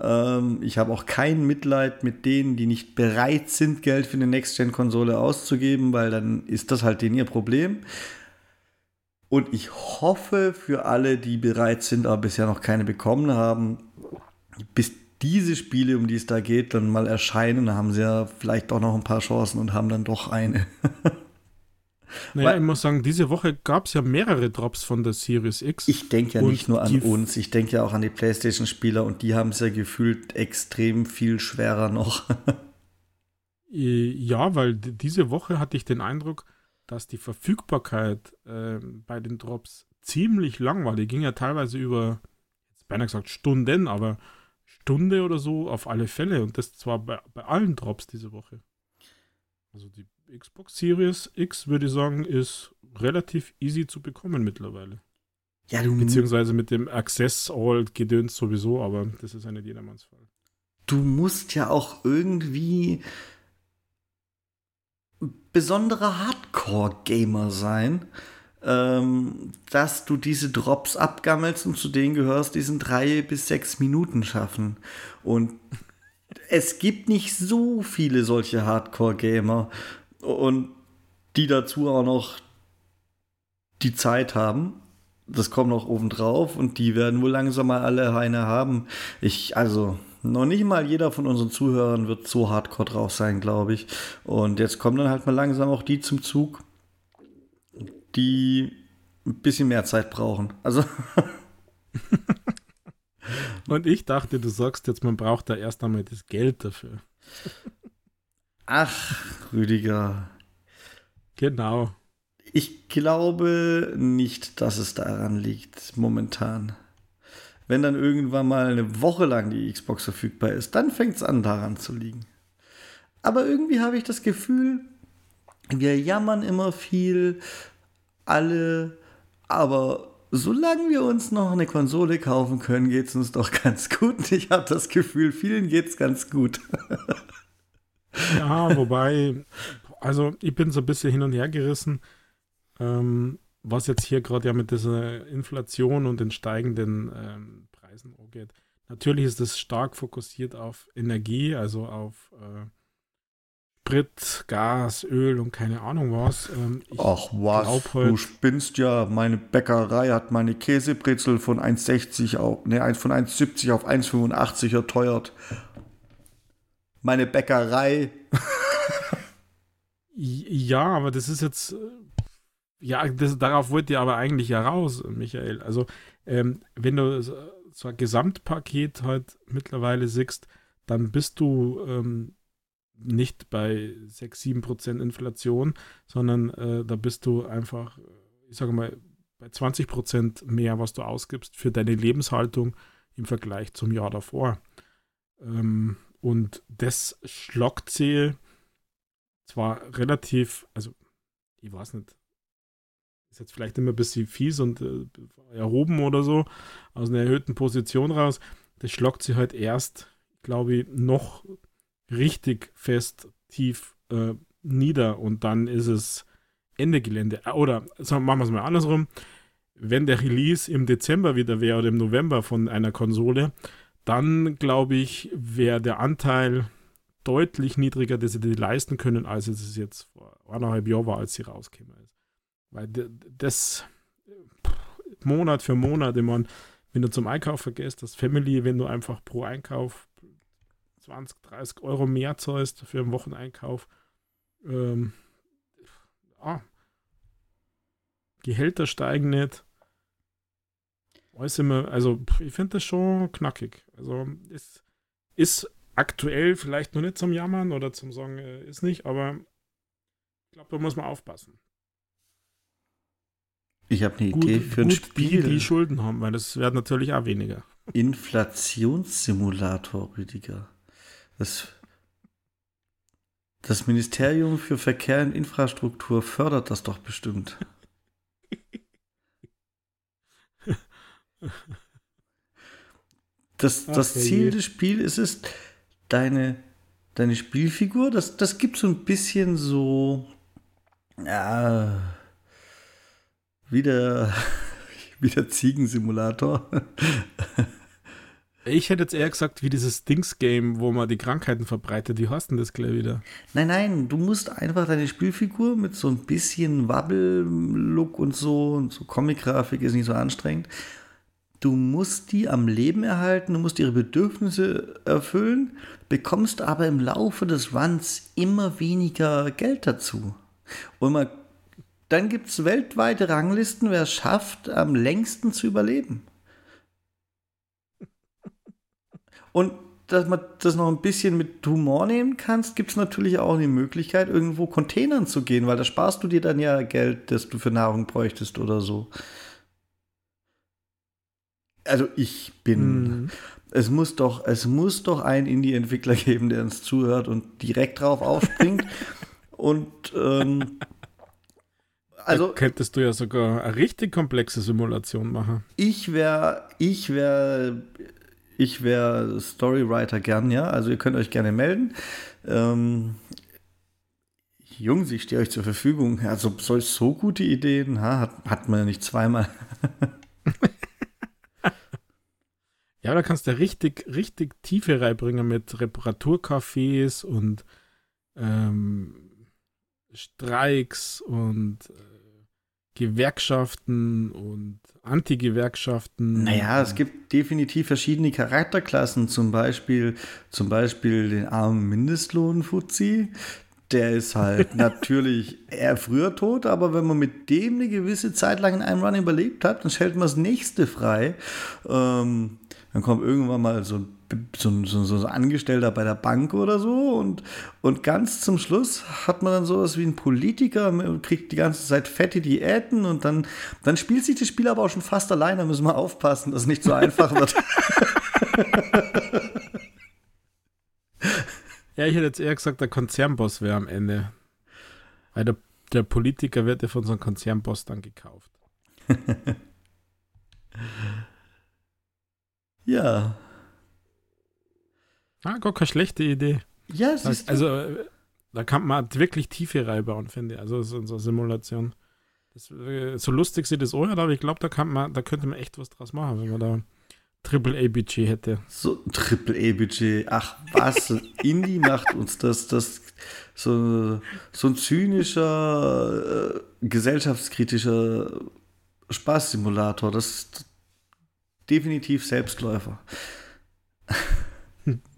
S1: Ähm, ich habe auch kein Mitleid mit denen, die nicht bereit sind, Geld für eine Next-Gen-Konsole auszugeben, weil dann ist das halt denen ihr Problem. Und ich hoffe für alle, die bereit sind, aber bisher noch keine bekommen haben, bis diese Spiele, um die es da geht, dann mal erscheinen, haben sie ja vielleicht auch noch ein paar Chancen und haben dann doch eine.
S2: Naja, ich muss sagen, diese Woche gab es ja mehrere Drops von der Series X.
S1: Ich denke ja nicht nur an uns, ich denke ja auch an die PlayStation-Spieler und die haben es ja gefühlt extrem viel schwerer noch.
S2: ja, weil diese Woche hatte ich den Eindruck, dass die Verfügbarkeit äh, bei den Drops ziemlich lang war. Die ging ja teilweise über, jetzt beinahe gesagt Stunden, aber Stunde oder so auf alle Fälle. Und das zwar bei, bei allen Drops diese Woche. Also die Xbox Series X, würde ich sagen, ist relativ easy zu bekommen mittlerweile. Ja, du Beziehungsweise mit dem Access All gedöns sowieso, aber das ist ja nicht jedermanns Fall.
S1: Du musst ja auch irgendwie besonderer Hardcore-Gamer sein, ähm, dass du diese Drops abgammelst und zu denen gehörst, die sind drei bis sechs Minuten schaffen. Und es gibt nicht so viele solche Hardcore-Gamer und die dazu auch noch die Zeit haben. Das kommt noch oben drauf und die werden wohl langsam mal alle eine haben. Ich, also, noch nicht mal jeder von unseren Zuhörern wird so hardcore drauf sein, glaube ich. Und jetzt kommen dann halt mal langsam auch die zum Zug, die ein bisschen mehr Zeit brauchen. Also.
S2: Und ich dachte, du sagst jetzt, man braucht da erst einmal das Geld dafür.
S1: Ach, Rüdiger.
S2: Genau.
S1: Ich glaube nicht, dass es daran liegt, momentan. Wenn dann irgendwann mal eine Woche lang die Xbox verfügbar ist, dann fängt es an, daran zu liegen. Aber irgendwie habe ich das Gefühl, wir jammern immer viel, alle, aber solange wir uns noch eine Konsole kaufen können, geht es uns doch ganz gut. Ich habe das Gefühl, vielen geht es ganz gut.
S2: ja, wobei, also ich bin so ein bisschen hin und her gerissen. Ähm, was jetzt hier gerade ja mit dieser Inflation und den steigenden ähm, Preisen angeht. Natürlich ist es stark fokussiert auf Energie, also auf äh, Sprit, Gas, Öl und keine Ahnung was. Ähm,
S1: Ach was, halt, du spinnst ja. Meine Bäckerei hat meine Käsebrezel von 1,60 auf, ne, von 1,70 auf 1,85 erteuert. Meine Bäckerei.
S2: ja, aber das ist jetzt ja, das, darauf wollt ihr aber eigentlich ja raus, Michael. Also, ähm, wenn du so ein Gesamtpaket halt mittlerweile siehst, dann bist du ähm, nicht bei 6, 7 Prozent Inflation, sondern äh, da bist du einfach, ich sage mal, bei 20 Prozent mehr, was du ausgibst für deine Lebenshaltung im Vergleich zum Jahr davor. Ähm, und das schlockt sie zwar relativ, also ich weiß nicht, ist jetzt vielleicht immer ein bisschen fies und äh, erhoben oder so, aus einer erhöhten Position raus. Das schlagt sie halt erst, glaube ich, noch richtig fest tief äh, nieder und dann ist es Ende Gelände. Äh, oder sagen, machen wir es mal andersrum. Wenn der Release im Dezember wieder wäre oder im November von einer Konsole, dann glaube ich, wäre der Anteil deutlich niedriger, dass sie die leisten können, als es jetzt vor anderthalb Jahren war, als sie rauskäme. Weil das Monat für Monat immer, wenn du zum Einkauf vergisst, das Family, wenn du einfach pro Einkauf 20, 30 Euro mehr zahlst für einen Wocheneinkauf, ähm, ja, Gehälter steigen nicht. Immer, also ich finde das schon knackig. Also es ist aktuell vielleicht noch nicht zum Jammern oder zum Sagen, äh, ist nicht, aber ich glaube, da muss man aufpassen.
S1: Ich habe eine gut, Idee für ein Spiel.
S2: Die, die Schulden haben, weil das werden natürlich auch weniger.
S1: Inflationssimulator, Rüdiger. Das Das Ministerium für Verkehr und Infrastruktur fördert das doch bestimmt. Das, das Ziel des Spiels ist es, deine, deine Spielfigur, das, das gibt so ein bisschen so, ja, wie der, wie der Ziegensimulator.
S2: Ich hätte jetzt eher gesagt, wie dieses Dings-Game, wo man die Krankheiten verbreitet. Wie heißt denn das gleich wieder?
S1: Nein, nein, du musst einfach deine Spielfigur mit so ein bisschen Wabbel-Look und so und so Comic-Grafik ist nicht so anstrengend. Du musst die am Leben erhalten, du musst ihre Bedürfnisse erfüllen, bekommst aber im Laufe des Runs immer weniger Geld dazu. Und man, dann gibt es weltweite Ranglisten, wer es schafft, am längsten zu überleben. Und dass man das noch ein bisschen mit Humor nehmen kannst, gibt es natürlich auch die Möglichkeit, irgendwo Containern zu gehen, weil da sparst du dir dann ja Geld, das du für Nahrung bräuchtest oder so. Also ich bin.
S2: Hm.
S1: Es muss doch, es muss doch einen Indie-Entwickler geben, der uns zuhört und direkt drauf aufspringt. und ähm,
S2: Also
S1: also
S2: könntest du ja sogar eine richtig komplexe Simulation machen.
S1: ich wäre, ich wäre, ich wäre Storywriter gern, ja. Also ihr könnt euch gerne melden. Ähm, Jungs, ich stehe euch zur Verfügung. Also solch so gute Ideen ha, hat, hat man ja nicht zweimal.
S2: Ja, da kannst du richtig, richtig Tiefe reinbringen mit Reparaturcafés und ähm, Streiks und äh, Gewerkschaften und Anti-Gewerkschaften.
S1: Naja, es gibt definitiv verschiedene Charakterklassen, zum Beispiel, zum Beispiel den armen Mindestlohn-Fuzzi. Der ist halt natürlich eher früher tot, aber wenn man mit dem eine gewisse Zeit lang in einem Run überlebt hat, dann stellt man das nächste frei. Ähm, dann kommt irgendwann mal so, ein- so, ein- so, so ein Angestellter bei der Bank oder so und, und ganz zum Schluss hat man dann sowas wie ein Politiker und kriegt die ganze Zeit fette Diäten und dann, dann spielt sich das Spiel aber auch schon fast allein, da müssen wir aufpassen, dass es nicht so einfach wird.
S2: Ja, ich hätte jetzt eher gesagt, der Konzernboss wäre am Ende. Weil der, der Politiker wird ja von so einem Konzernboss dann gekauft.
S1: ja.
S2: Ah, gar keine schlechte Idee.
S1: Ja, es
S2: Das,
S1: ist
S2: also, äh, da kann man wirklich Tiefe reinbauen, finde ich. Also, so, so Simulation. Das, äh, so lustig sieht das auch, aber ich glaube, da, kann man, da könnte man echt was draus machen, wenn man da Triple-A-Budget hätte.
S1: so Triple-E-Budget. Ach was, Indie macht uns das, das so, so ein zynischer, äh, gesellschaftskritischer Spaßsimulator. Das definitiv Selbstläufer.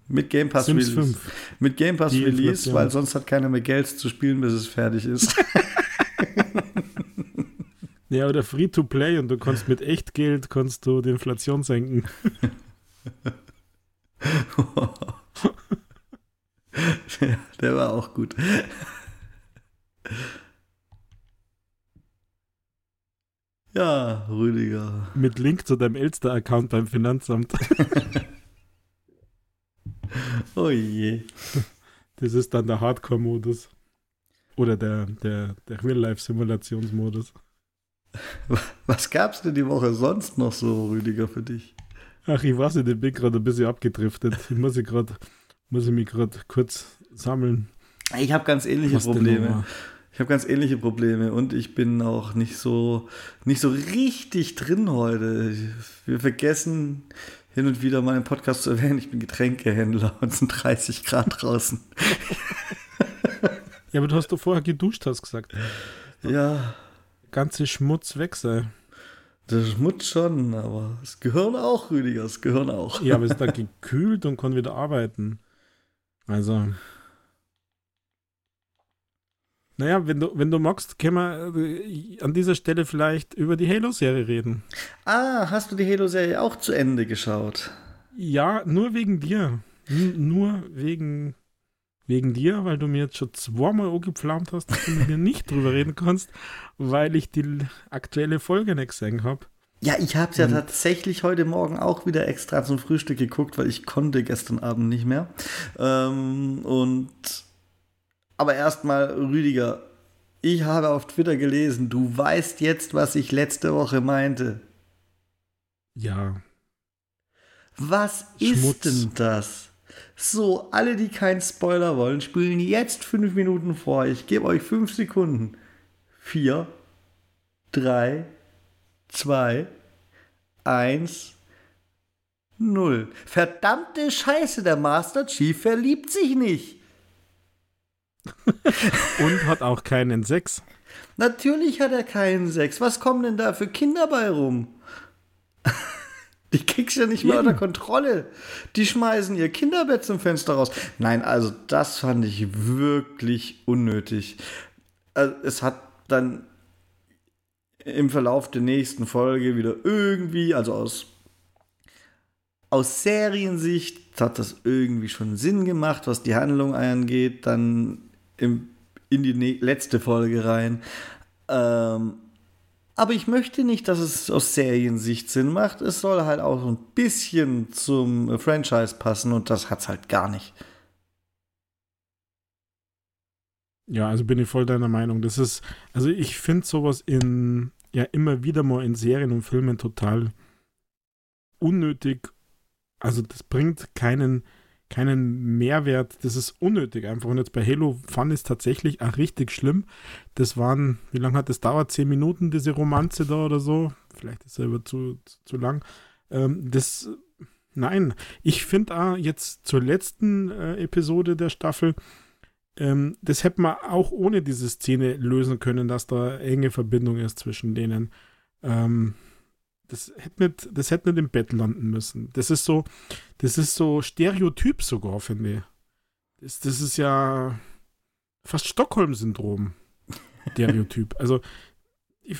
S1: Mit Game Pass
S2: Sims
S1: Release.
S2: 5.
S1: Mit Game Pass
S2: Die
S1: Release, weil sonst hat keiner mehr Geld zu spielen, bis es fertig ist.
S2: Ja, oder Free-to-Play und du kannst mit Echtgeld kannst du die Inflation senken.
S1: ja, der war auch gut. Ja, Rüdiger.
S2: Mit Link zu deinem Elster-Account beim Finanzamt.
S1: Oh je.
S2: Das ist dann der Hardcore-Modus. Oder der, der, der Real-Life-Simulationsmodus.
S1: Was gab's denn die Woche sonst noch so, Rüdiger, für dich?
S2: Ach, ich weiß nicht, ich bin gerade ein bisschen abgedriftet. Ich muss, ich grad, muss ich mich gerade kurz sammeln.
S1: Ich habe ganz ähnliche
S2: was
S1: Probleme. Ich habe ganz ähnliche Probleme und ich bin auch nicht so nicht so richtig drin heute. Wir vergessen hin und wieder mal im Podcast zu erwähnen, ich bin Getränkehändler und es sind 30 Grad draußen.
S2: Ja, aber du hast doch vorher geduscht, hast gesagt.
S1: Ja,
S2: Ganze Schmutz weg sei.
S1: das Schmutz schon, aber das Gehirn auch, Rüdiger, das Gehirn auch.
S2: Ja, aber es ist da gekühlt und kann wieder arbeiten. Also. Naja, wenn du, wenn du magst, können wir äh, an dieser Stelle vielleicht über die Halo-Serie reden.
S1: Ah, hast du die Halo-Serie auch zu Ende geschaut?
S2: Ja, nur wegen dir. N nur wegen, wegen dir, weil du mir jetzt schon zweimal angepflaumt hast, dass du mit mir nicht drüber reden kannst, weil ich die aktuelle Folge nicht gesehen habe.
S1: Ja, ich habe es ja
S2: Mhm.
S1: tatsächlich heute Morgen auch wieder extra zum Frühstück geguckt, weil ich konnte gestern Abend nicht mehr. Ähm, und Aber erstmal, Rüdiger, ich habe auf Twitter gelesen, du weißt jetzt, was ich letzte Woche meinte.
S2: Ja.
S1: Was Schmutz. ist denn das? So, alle, die keinen Spoiler wollen, spielen jetzt fünf Minuten vor. Ich gebe euch fünf Sekunden. Vier, drei, zwei, eins, null. Verdammte Scheiße, der Master Chief verliebt sich nicht.
S2: Und hat auch keinen Sex.
S1: Natürlich hat er keinen Sex. Was kommen denn da für Kinder bei rum? Die kriegst du ja nicht mehr unter Kontrolle. Die schmeißen ihr Kinderbett zum Fenster raus. Nein, also das fand ich wirklich unnötig. Also es hat dann im Verlauf der nächsten Folge wieder irgendwie, also aus, aus Seriensicht, hat das irgendwie schon Sinn gemacht, was die Handlung angeht. Dann im, in die letzte Folge rein. Ähm, aber ich möchte nicht, dass es aus Seriensicht Sinn macht. Es soll halt auch ein bisschen zum Franchise passen und das hat es halt gar nicht.
S2: Ja, also bin ich voll deiner Meinung. Das ist, also ich finde sowas in, ja, immer wieder mal in Serien und Filmen total unnötig. Also das bringt keinen, keinen Mehrwert. Das ist unnötig einfach. Und jetzt bei Halo ich es tatsächlich auch richtig schlimm. Das waren, wie lange hat das dauert? Zehn Minuten, diese Romanze da oder so? Vielleicht ist es aber zu, zu, zu lang. Ähm, das, nein, ich finde auch jetzt zur letzten äh, Episode der Staffel, ähm, das hätte man auch ohne diese Szene lösen können, dass da enge Verbindung ist zwischen denen. Ähm, das hätte nicht, das hätte nicht im Bett landen müssen. Das ist so, das ist so Stereotyp sogar, finde ich. Das, das ist ja fast Stockholm-Syndrom. Stereotyp. also, ich,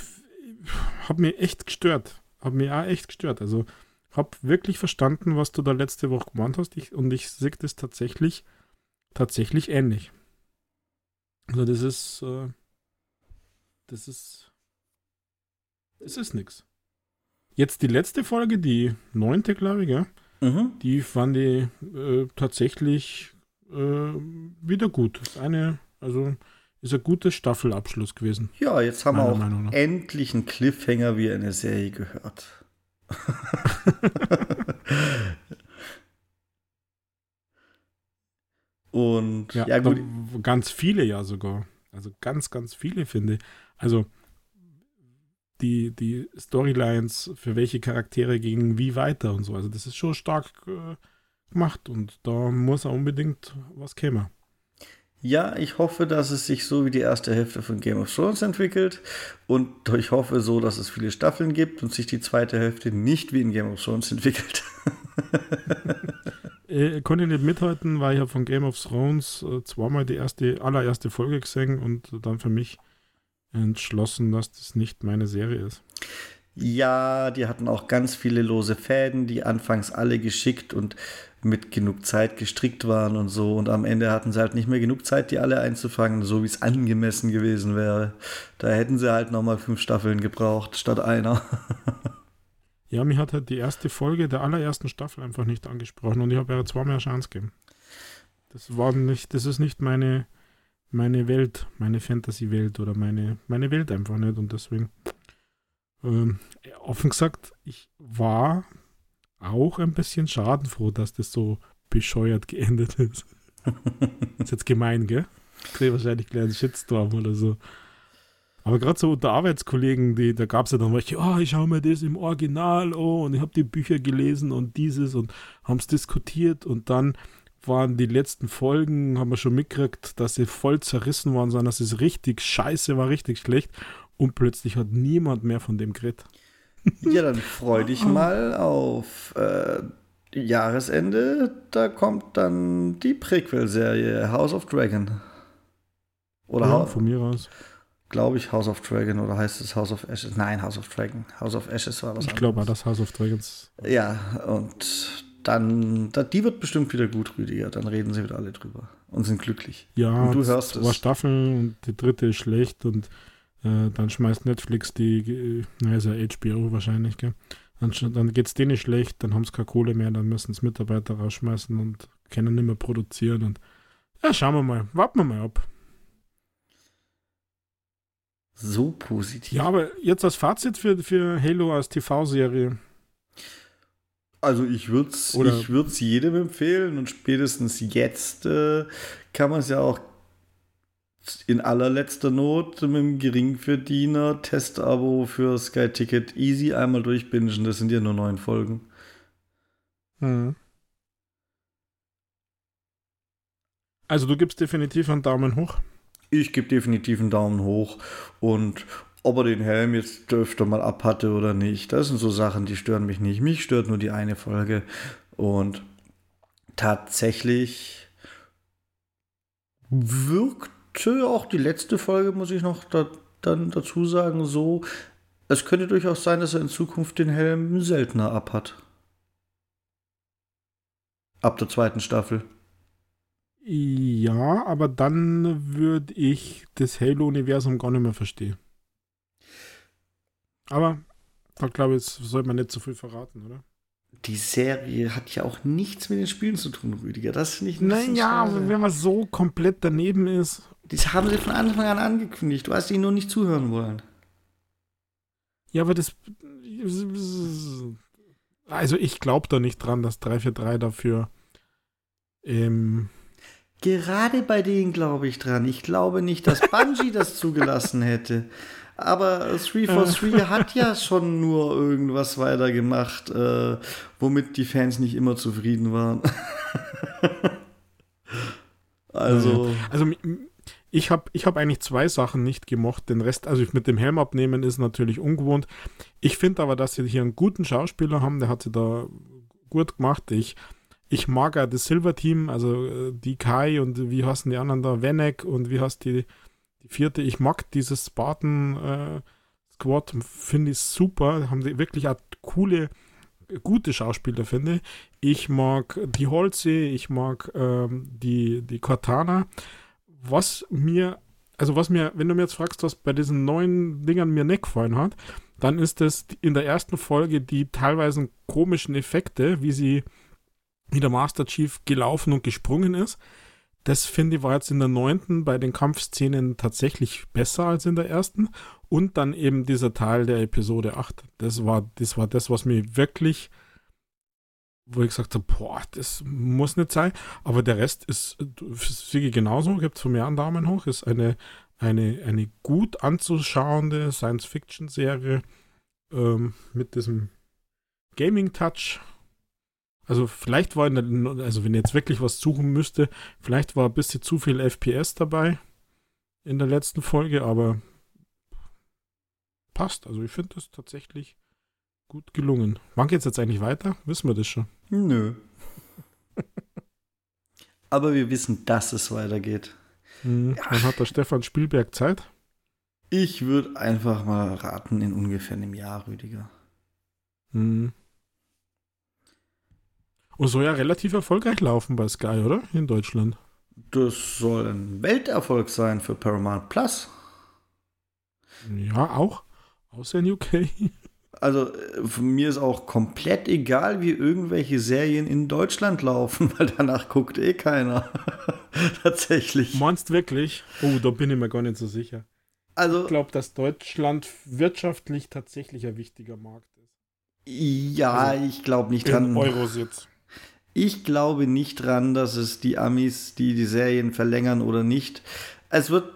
S2: ich habe mir echt gestört. Habe mir auch echt gestört. Also, habe wirklich verstanden, was du da letzte Woche gemeint hast. Ich, und ich sehe das tatsächlich, tatsächlich ähnlich. Also, das ist, äh, das ist, das ist nichts. Jetzt die letzte Folge, die neunte, glaube ich, ja? Mhm. Die fand ich äh, tatsächlich äh, wieder gut. Ist eine, also ist ein guter Staffelabschluss gewesen.
S1: Ja, jetzt haben wir auch endlich einen Cliffhanger, wie eine Serie gehört. Und
S2: ja, ja gut. Ganz viele ja sogar. Also ganz, ganz viele finde ich. Also die, die Storylines, für welche Charaktere gingen wie weiter und so. Also das ist schon stark äh, gemacht und da muss er unbedingt was kämen.
S1: Ja, ich hoffe, dass es sich so wie die erste Hälfte von Game of Thrones entwickelt und ich hoffe so, dass es viele Staffeln gibt und sich die zweite Hälfte nicht wie in Game of Thrones entwickelt.
S2: äh, konnte nicht mithalten, weil ich habe von Game of Thrones äh, zweimal die erste, allererste Folge gesehen und dann für mich entschlossen, dass das nicht meine Serie ist.
S1: Ja, die hatten auch ganz viele lose Fäden, die anfangs alle geschickt und mit genug Zeit gestrickt waren und so. Und am Ende hatten sie halt nicht mehr genug Zeit, die alle einzufangen, so wie es angemessen gewesen wäre. Da hätten sie halt nochmal fünf Staffeln gebraucht, statt einer.
S2: ja, mir hat halt die erste Folge der allerersten Staffel einfach nicht angesprochen und ich habe ja zweimal eine Chance gegeben. Das war nicht, das ist nicht meine, meine Welt, meine Fantasy-Welt oder meine, meine Welt einfach nicht. Und deswegen, ähm, offen gesagt, ich war auch ein bisschen schadenfroh, dass das so bescheuert geendet ist. ist jetzt gemein, gell? Ich kriege wahrscheinlich gleich einen Shitstorm oder so. Aber gerade so unter Arbeitskollegen, die, da gab es ja dann welche, oh, ich schaue mir das im Original, oh, und ich habe die Bücher gelesen und dieses und haben es diskutiert und dann waren die letzten Folgen, haben wir schon mitgekriegt, dass sie voll zerrissen worden sind, dass es richtig scheiße war, richtig schlecht. Und plötzlich hat niemand mehr von dem geredet.
S1: Ja, dann freu dich mal auf äh, Jahresende. Da kommt dann die Prequel-Serie House of Dragon.
S2: Oder ja, von mir aus.
S1: Glaube ich, House of Dragon oder heißt es House of Ashes? Nein, House of Dragon. House of Ashes war was
S2: Ich glaube, das House of Dragons.
S1: Ja, und dann, die wird bestimmt wieder gut, Rüdiger. Dann reden sie wieder alle drüber und sind glücklich.
S2: Ja, und du hörst zwei es. Staffeln und die dritte ist schlecht und äh, dann schmeißt Netflix die, äh, na ist ja HBO wahrscheinlich, gell? Dann, dann geht es denen schlecht, dann haben sie keine Kohle mehr, dann müssen es Mitarbeiter rausschmeißen und können nicht mehr produzieren und ja, schauen wir mal, warten wir mal ab.
S1: so positiv.
S2: Ja, aber jetzt als Fazit für, für Halo als TV-Serie.
S1: Also ich würde es ich würd's jedem empfehlen und spätestens jetzt äh, kann man es ja auch in allerletzter Not mit einem Geringverdiener Testabo für Sky Ticket easy einmal durchbingen. Das sind ja nur neun Folgen.
S2: Hm. Also du gibst definitiv einen Daumen hoch.
S1: Ich gebe definitiv einen Daumen hoch und ob er den Helm jetzt öfter mal ab hatte oder nicht, das sind so Sachen, die stören mich nicht. Mich stört nur die eine Folge und tatsächlich wirkte auch die letzte Folge, muss ich noch da, dann dazu sagen, so, es könnte durchaus sein, dass er in Zukunft den Helm seltener abhat. Ab der zweiten Staffel.
S2: Ja, aber dann würde ich das Halo-Universum gar nicht mehr verstehen. Aber da glaube ich, sollte man nicht zu viel verraten, oder?
S1: Die Serie hat ja auch nichts mit den Spielen zu tun, Rüdiger. Das finde ich
S2: nicht Naja, wenn man so komplett daneben ist.
S1: Das haben sie von Anfang an angekündigt. Du hast ihnen nur nicht zuhören wollen.
S2: Ja, aber das. Also, ich glaube da nicht dran, dass 343 dafür. Ähm,
S1: Gerade bei denen glaube ich dran. Ich glaube nicht, dass Bungie das zugelassen hätte. Aber 343 hat ja schon nur irgendwas weitergemacht, äh, womit die Fans nicht immer zufrieden waren.
S2: also. Also, ich habe ich hab eigentlich zwei Sachen nicht gemocht. Den Rest, also mit dem Helm abnehmen ist natürlich ungewohnt. Ich finde aber, dass sie hier einen guten Schauspieler haben, der hat sie da gut gemacht. Ich ich mag ja das Silver-Team, also äh, die Kai und wie heißen die anderen da, Venek und wie heißt die, die vierte. Ich mag dieses Spartan äh, Squad, finde ich super. Haben die wirklich auch coole, gute Schauspieler, finde ich. mag die Holze, ich mag ähm, die, die Cortana. Was mir, also was mir, wenn du mir jetzt fragst, was bei diesen neuen Dingern mir nicht gefallen hat, dann ist es in der ersten Folge die teilweise komischen Effekte, wie sie wie der Master Chief gelaufen und gesprungen ist. Das finde ich war jetzt in der neunten bei den Kampfszenen tatsächlich besser als in der ersten. Und dann eben dieser Teil der Episode 8. Das war, das war das, was mir wirklich, wo ich gesagt habe, boah, das muss nicht sein. Aber der Rest ist, Sigi genauso, gibt es von mir einen Daumen hoch, ist eine, eine, eine gut anzuschauende Science-Fiction-Serie ähm, mit diesem Gaming-Touch also vielleicht war in der, also wenn jetzt wirklich was suchen müsste, vielleicht war ein bisschen zu viel FPS dabei in der letzten Folge, aber passt. Also ich finde das tatsächlich gut gelungen. Wann geht's jetzt eigentlich weiter? Wissen wir das schon?
S1: Nö. aber wir wissen, dass es weitergeht.
S2: Mhm. Wann hat der Stefan Spielberg Zeit?
S1: Ich würde einfach mal raten, in ungefähr einem Jahr, Rüdiger.
S2: Mhm. Und soll ja relativ erfolgreich laufen bei Sky, oder? In Deutschland.
S1: Das soll ein Welterfolg sein für Paramount Plus.
S2: Ja, auch. Außer in UK.
S1: Also mir ist auch komplett egal, wie irgendwelche Serien in Deutschland laufen, weil danach guckt eh keiner. Tatsächlich.
S2: Meinst wirklich? Oh, da bin ich mir gar nicht so sicher. Also, ich glaube, dass Deutschland wirtschaftlich tatsächlich ein wichtiger Markt ist.
S1: Ja, also, ich glaube nicht dran.
S2: Eurositz.
S1: Ich glaube nicht dran, dass es die Amis, die die Serien verlängern oder nicht. Es wird.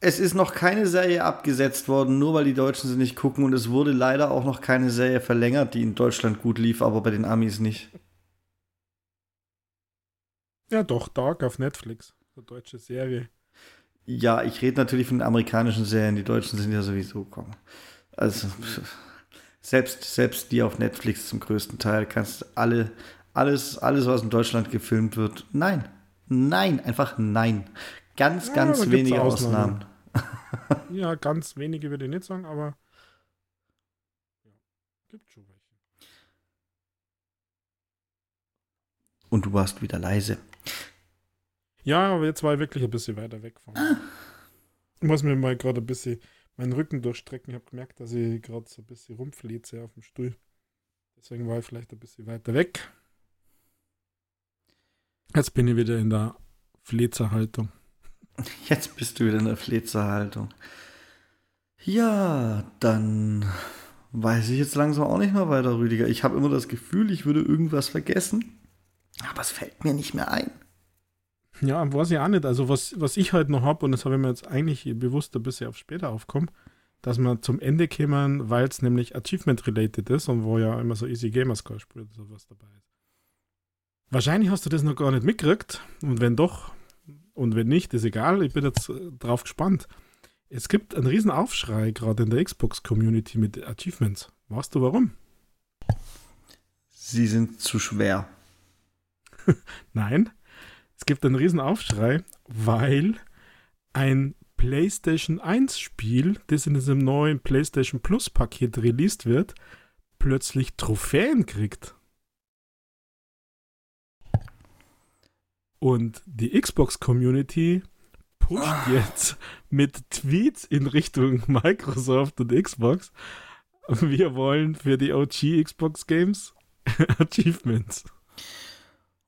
S1: Es ist noch keine Serie abgesetzt worden, nur weil die Deutschen sie nicht gucken. Und es wurde leider auch noch keine Serie verlängert, die in Deutschland gut lief, aber bei den Amis nicht.
S2: Ja, doch, Dark auf Netflix. Eine deutsche Serie.
S1: Ja, ich rede natürlich von den amerikanischen Serien. Die Deutschen sind ja sowieso, komm. Also. Selbst, selbst die auf Netflix zum größten Teil kannst alle, alles, alles, was in Deutschland gefilmt wird. Nein. Nein, einfach nein. Ganz, ja, ganz wenige Ausnahmen.
S2: Ausnahmen. ja, ganz wenige würde ich nicht sagen, aber ja, gibt schon welche.
S1: Und du warst wieder leise.
S2: Ja, aber jetzt war ich wirklich ein bisschen weiter weg von. Ah. Ich muss mir mal gerade ein bisschen meinen Rücken durchstrecken. Ich habe gemerkt, dass ich gerade so ein bisschen rumflieze auf dem Stuhl. Deswegen war ich vielleicht ein bisschen weiter weg. Jetzt bin ich wieder in der Flezerhaltung.
S1: Jetzt bist du wieder in der Flezerhaltung. Ja, dann weiß ich jetzt langsam auch nicht mehr weiter, Rüdiger. Ich habe immer das Gefühl, ich würde irgendwas vergessen, aber es fällt mir nicht mehr ein.
S2: Ja, weiß ich auch nicht. Also, was, was ich halt noch habe, und das habe ich mir jetzt eigentlich bewusst ein bisschen auf später aufkommen, dass wir zum Ende kämen, weil es nämlich Achievement-related ist und wo ja immer so Easy Gamerscore spielt und sowas dabei ist. Wahrscheinlich hast du das noch gar nicht mitgekriegt und wenn doch und wenn nicht, ist egal, ich bin jetzt äh, drauf gespannt. Es gibt einen riesen Aufschrei gerade in der Xbox-Community mit Achievements. Weißt du warum?
S1: Sie sind zu schwer.
S2: Nein, es gibt einen riesen Aufschrei, weil ein PlayStation 1 Spiel, das in diesem neuen PlayStation Plus Paket released wird, plötzlich Trophäen kriegt. Und die Xbox Community pusht ah. jetzt mit Tweets in Richtung Microsoft und Xbox. Wir wollen für die OG Xbox Games Achievements.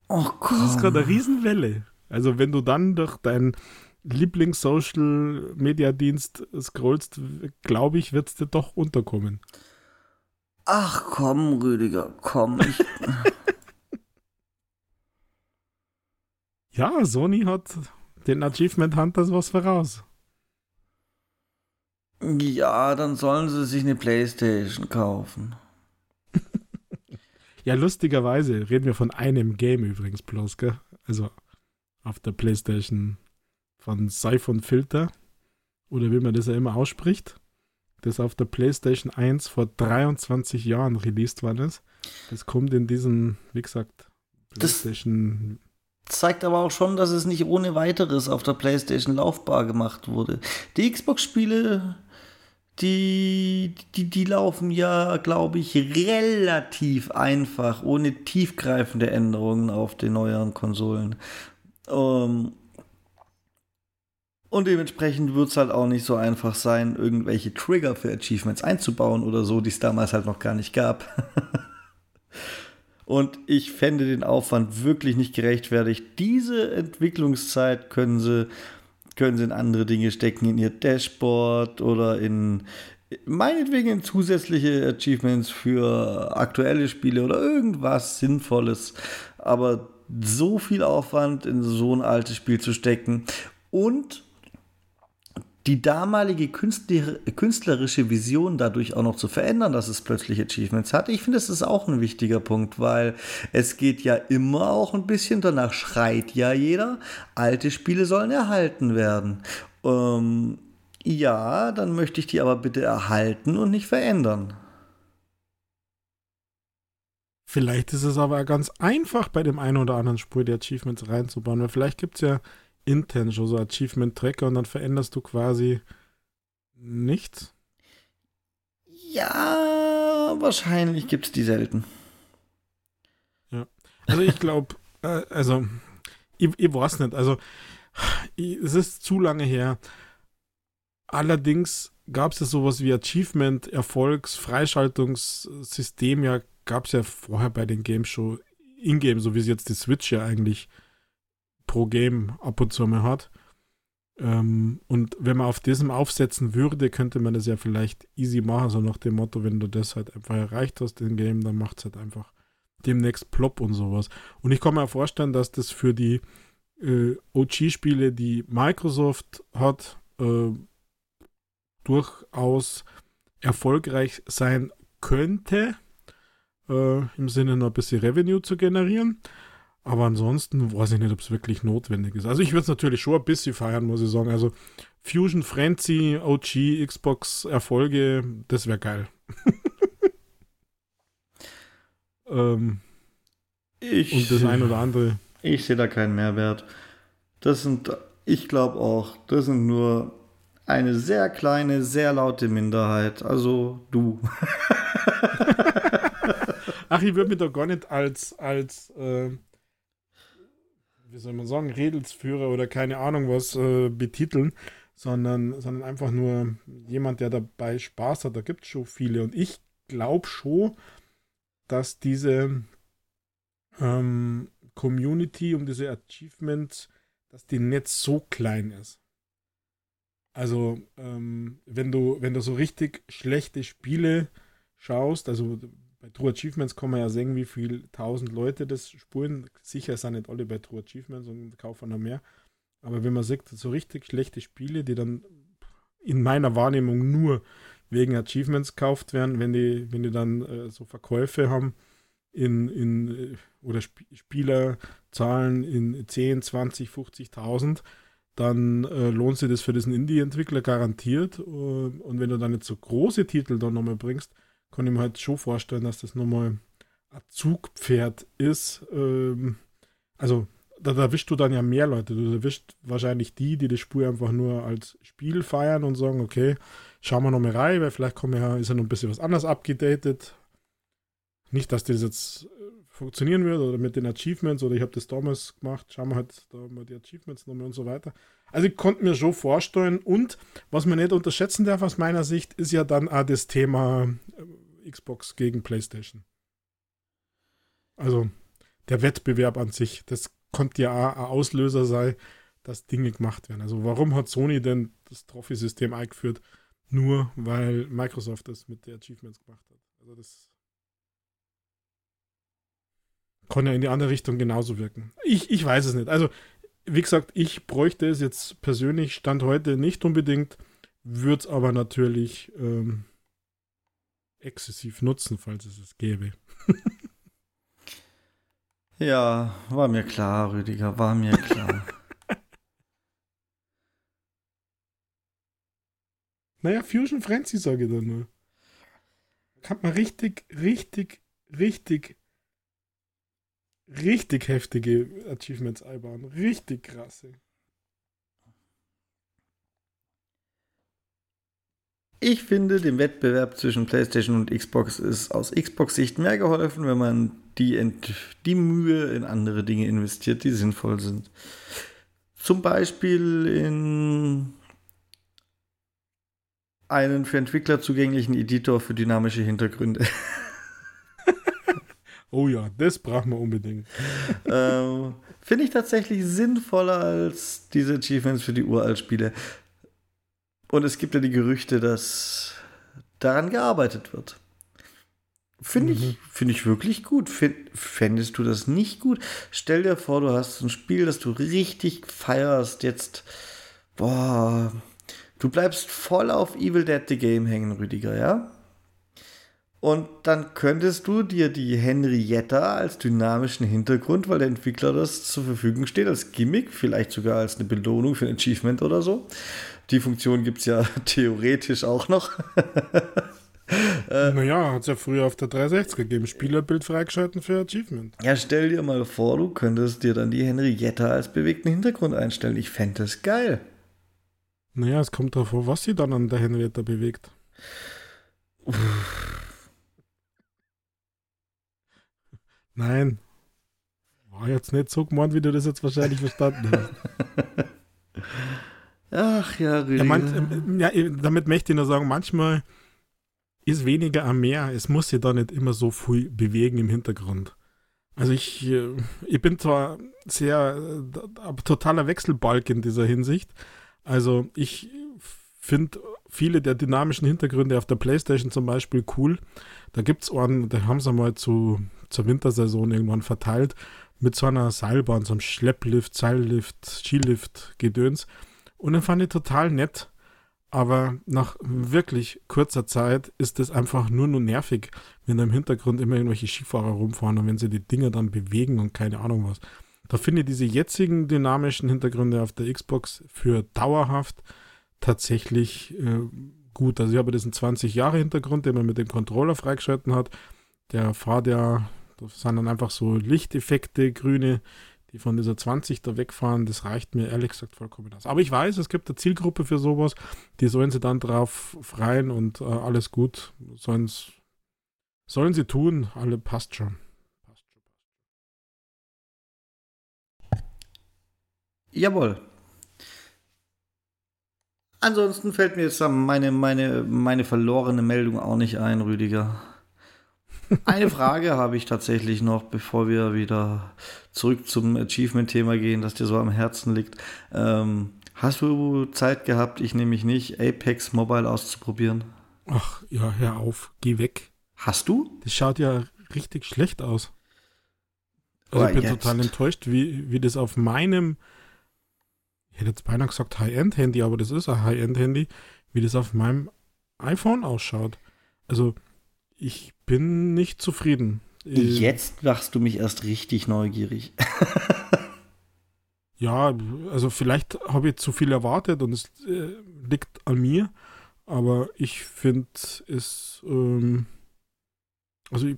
S1: Oh Gott.
S2: Das ist gerade eine Riesenwelle. Also wenn du dann durch deinen Lieblings-Social-Media-Dienst scrollst, glaube ich, wird es dir doch unterkommen.
S1: Ach komm, Rüdiger, komm. Ich
S2: ja, Sony hat den Achievement Hunters was voraus.
S1: Ja, dann sollen sie sich eine Playstation kaufen.
S2: Ja, lustigerweise reden wir von einem Game übrigens bloß, gell? Also auf der Playstation von Siphon Filter oder wie man das ja immer ausspricht, das auf der PlayStation 1 vor 23 Jahren released worden ist. Das kommt in diesen, wie gesagt,
S1: PlayStation zeigt aber auch schon, dass es nicht ohne weiteres auf der PlayStation laufbar gemacht wurde. Die Xbox-Spiele, die, die, die laufen ja, glaube ich, relativ einfach, ohne tiefgreifende Änderungen auf den neueren Konsolen. Ähm, und dementsprechend wird es halt auch nicht so einfach sein, irgendwelche Trigger für Achievements einzubauen oder so, die es damals halt noch gar nicht gab. Und ich fände den Aufwand wirklich nicht gerechtfertigt. Diese Entwicklungszeit können sie, können sie in andere Dinge stecken, in ihr Dashboard oder in meinetwegen in zusätzliche Achievements für aktuelle Spiele oder irgendwas Sinnvolles. Aber so viel Aufwand in so ein altes Spiel zu stecken und die damalige künstlerische Vision dadurch auch noch zu verändern, dass es plötzlich Achievements hat. Ich finde, das ist auch ein wichtiger Punkt, weil es geht ja immer auch ein bisschen, danach schreit ja jeder, alte Spiele sollen erhalten werden. Ähm, ja, dann möchte ich die aber bitte erhalten und nicht verändern.
S2: Vielleicht ist es aber ganz einfach, bei dem einen oder anderen Spur die Achievements reinzubauen, weil vielleicht gibt es ja intern schon so Achievement-Tracker und dann veränderst du quasi nichts?
S1: Ja, wahrscheinlich gibt es die selten.
S2: Ja. Also ich glaube, äh, also ich, ich weiß nicht, also ich, es ist zu lange her. Allerdings gab es ja sowas wie Achievement, Erfolgs, Freischaltungssystem, ja, gab es ja vorher bei den Games schon in-game, so wie es jetzt die Switch ja eigentlich pro Game ab und zu mal hat. Ähm, und wenn man auf diesem aufsetzen würde, könnte man das ja vielleicht easy machen, so nach dem Motto, wenn du das halt einfach erreicht hast im Game, dann macht es halt einfach demnächst plopp und sowas. Und ich kann mir vorstellen, dass das für die äh, OG-Spiele, die Microsoft hat, äh, durchaus erfolgreich sein könnte, äh, im Sinne noch ein bisschen Revenue zu generieren. Aber ansonsten weiß ich nicht, ob es wirklich notwendig ist. Also ich würde es natürlich schon ein bisschen feiern, muss ich sagen. Also Fusion Frenzy, OG, Xbox Erfolge, das wäre geil. ähm, ich, und das ein oder andere.
S1: Ich sehe da keinen Mehrwert. Das sind, ich glaube auch, das sind nur eine sehr kleine, sehr laute Minderheit. Also du.
S2: Ach, ich würde mich doch gar nicht als, als äh, wie soll man sagen, Redelsführer oder keine Ahnung was äh, betiteln, sondern, sondern einfach nur jemand, der dabei Spaß hat. Da gibt es schon viele. Und ich glaube schon, dass diese ähm, Community um diese Achievements dass die nicht so klein ist. Also, ähm, wenn du, wenn du so richtig schlechte Spiele schaust, also bei True Achievements kann man ja sehen, wie viele tausend Leute das spulen. Sicher sind nicht alle bei True Achievements und kaufen noch mehr. Aber wenn man sieht, so richtig schlechte Spiele, die dann in meiner Wahrnehmung nur wegen Achievements gekauft werden, wenn die, wenn die dann äh, so Verkäufe haben in, in äh, oder Sp Spielerzahlen in 10, 20, 50.000, dann äh, lohnt sich das für diesen Indie-Entwickler garantiert. Äh, und wenn du dann nicht so große Titel dann nochmal bringst, kann ich mir halt schon vorstellen, dass das nochmal ein Zugpferd ist. Ähm, also da erwischst du dann ja mehr Leute. Du erwischst wahrscheinlich die, die das Spiel einfach nur als Spiel feiern und sagen, okay, schauen wir nochmal rein, weil vielleicht kommen ja, ist ja noch ein bisschen was anderes abgedatet. Nicht, dass das jetzt funktionieren wird oder mit den Achievements oder ich habe das damals gemacht, schauen wir halt da mal die Achievements nochmal und so weiter. Also ich konnte mir schon vorstellen und was man nicht unterschätzen darf aus meiner Sicht, ist ja dann auch das Thema äh, Xbox gegen PlayStation. Also der Wettbewerb an sich, das konnte ja auch ein Auslöser sein, dass Dinge gemacht werden. Also warum hat Sony denn das Trophy-System eingeführt? Nur weil Microsoft das mit den Achievements gemacht hat. Also das kann ja in die andere Richtung genauso wirken. Ich, ich weiß es nicht. Also, wie gesagt, ich bräuchte es jetzt persönlich Stand heute nicht unbedingt, würde es aber natürlich ähm, exzessiv nutzen, falls es es gäbe.
S1: ja, war mir klar, Rüdiger, war mir klar.
S2: naja, Fusion Frenzy sage ich dann nur. Kann man richtig, richtig, richtig richtig heftige Achievements einbauen. Richtig krasse.
S1: Ich finde, dem Wettbewerb zwischen PlayStation und Xbox ist aus Xbox-Sicht mehr geholfen, wenn man die, die Mühe in andere Dinge investiert, die sinnvoll sind. Zum Beispiel in einen für Entwickler zugänglichen Editor für dynamische Hintergründe.
S2: Oh ja, das brauchen wir unbedingt.
S1: ähm, Finde ich tatsächlich sinnvoller als diese Achievements für die Uralt-Spiele. Und es gibt ja die Gerüchte, dass daran gearbeitet wird. Finde mhm. ich, find ich wirklich gut. Fändest du das nicht gut? Stell dir vor, du hast ein Spiel, das du richtig feierst. Jetzt, boah, du bleibst voll auf Evil Dead the Game hängen, Rüdiger, ja? Und dann könntest du dir die Henrietta als dynamischen Hintergrund, weil der Entwickler das zur Verfügung steht, als Gimmick, vielleicht sogar als eine Belohnung für ein Achievement oder so. Die Funktion gibt es ja theoretisch auch noch.
S2: äh, naja, hat es ja früher auf der 360 gegeben. Spielerbild freigeschalten für Achievement.
S1: Ja, stell dir mal vor, du könntest dir dann die Henrietta als bewegten Hintergrund einstellen. Ich fände das geil.
S2: Naja, es kommt darauf an, was sie dann an der Henrietta bewegt. Uff. Nein. War jetzt nicht so gemeint, wie du das jetzt wahrscheinlich verstanden hast.
S1: Ach ja,
S2: Rüdiger. Ja, man, ja, damit möchte ich nur sagen, manchmal ist weniger am mehr. Es muss sich da nicht immer so viel bewegen im Hintergrund. Also ich, äh, ich bin zwar sehr äh, totaler Wechselbalg in dieser Hinsicht. Also ich finde viele der dynamischen Hintergründe auf der Playstation zum Beispiel cool. Da gibt es einen, da haben sie mal zu zur Wintersaison irgendwann verteilt mit so einer Seilbahn, so einem Schlepplift, Seillift, Skilift, Gedöns. Und den fand ich total nett. Aber nach wirklich kurzer Zeit ist es einfach nur nur nervig, wenn da im Hintergrund immer irgendwelche Skifahrer rumfahren und wenn sie die Dinger dann bewegen und keine Ahnung was. Da finde ich diese jetzigen dynamischen Hintergründe auf der Xbox für dauerhaft tatsächlich äh, gut. Also ich habe diesen 20 Jahre Hintergrund, den man mit dem Controller freigeschalten hat. Der fährt ja das sind dann einfach so Lichteffekte, grüne, die von dieser 20 da wegfahren. Das reicht mir ehrlich gesagt vollkommen aus. Aber ich weiß, es gibt eine Zielgruppe für sowas. Die sollen sie dann drauf freien und äh, alles gut. Sollen's, sollen sie tun. Alle passt schon.
S1: Jawohl. Ansonsten fällt mir jetzt meine, meine, meine verlorene Meldung auch nicht ein, Rüdiger. Eine Frage habe ich tatsächlich noch, bevor wir wieder zurück zum Achievement-Thema gehen, das dir so am Herzen liegt. Ähm, hast du Zeit gehabt, ich nehme mich nicht, Apex Mobile auszuprobieren?
S2: Ach, ja, hör auf, geh weg.
S1: Hast du?
S2: Das schaut ja richtig schlecht aus. Also oh, ich bin jetzt. total enttäuscht, wie, wie das auf meinem, ich hätte jetzt beinahe gesagt High-End-Handy, aber das ist ein High-End-Handy, wie das auf meinem iPhone ausschaut. Also ich bin nicht zufrieden.
S1: Jetzt machst du mich erst richtig neugierig.
S2: ja, also vielleicht habe ich zu viel erwartet und es äh, liegt an mir, aber ich finde es, ähm, also ich,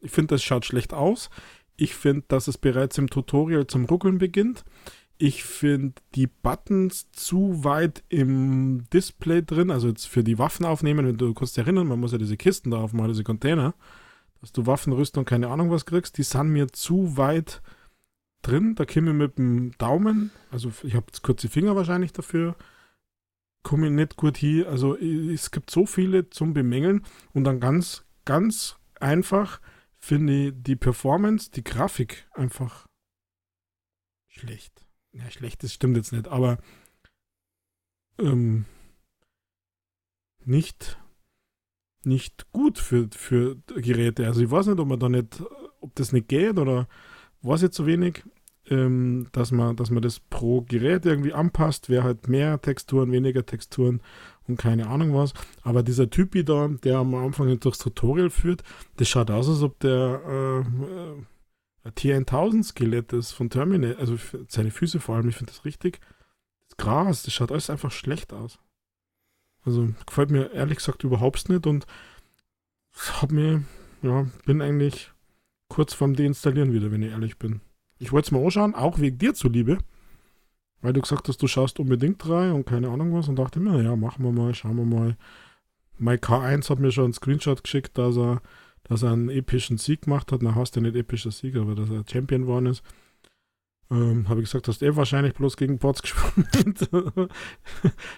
S2: ich finde, das schaut schlecht aus. Ich finde, dass es bereits im Tutorial zum Ruckeln beginnt. Ich finde die Buttons zu weit im Display drin, also jetzt für die Waffen aufnehmen, wenn du kannst dich erinnern, man muss ja diese Kisten da aufmachen, diese Container, dass du Waffenrüstung keine Ahnung was kriegst, die sind mir zu weit drin. Da komme ich mit dem Daumen, also ich habe kurze Finger wahrscheinlich dafür, komme ich nicht gut hier. Also es gibt so viele zum Bemängeln und dann ganz, ganz einfach finde ich die Performance, die Grafik einfach schlecht ja, schlecht das stimmt jetzt nicht, aber ähm, nicht, nicht gut für, für Geräte. Also ich weiß nicht, ob man da nicht, ob das nicht geht oder weiß ich zu wenig, ähm, dass man, dass man das pro Gerät irgendwie anpasst, wer halt mehr Texturen, weniger Texturen und keine Ahnung was. Aber dieser Typi da, der am Anfang durchs Tutorial führt, das schaut aus, als ob der äh, äh T1000-Skelett ist von Terminator, also seine Füße vor allem, ich finde das richtig. Das Gras, das schaut alles einfach schlecht aus. Also gefällt mir ehrlich gesagt überhaupt nicht und hab mir, ja, bin eigentlich kurz vorm Deinstallieren wieder, wenn ich ehrlich bin. Ich wollte es mal anschauen, auch wegen dir zuliebe, weil du gesagt hast, du schaust unbedingt rein und keine Ahnung was und dachte mir, ja, machen wir mal, schauen wir mal. Mein K1 hat mir schon einen Screenshot geschickt, dass er dass er einen epischen Sieg gemacht hat. Na, hast du nicht epischer Sieg, aber dass er Champion geworden ist. Ähm, habe ich gesagt, hast du eh wahrscheinlich bloß gegen Bots gespielt.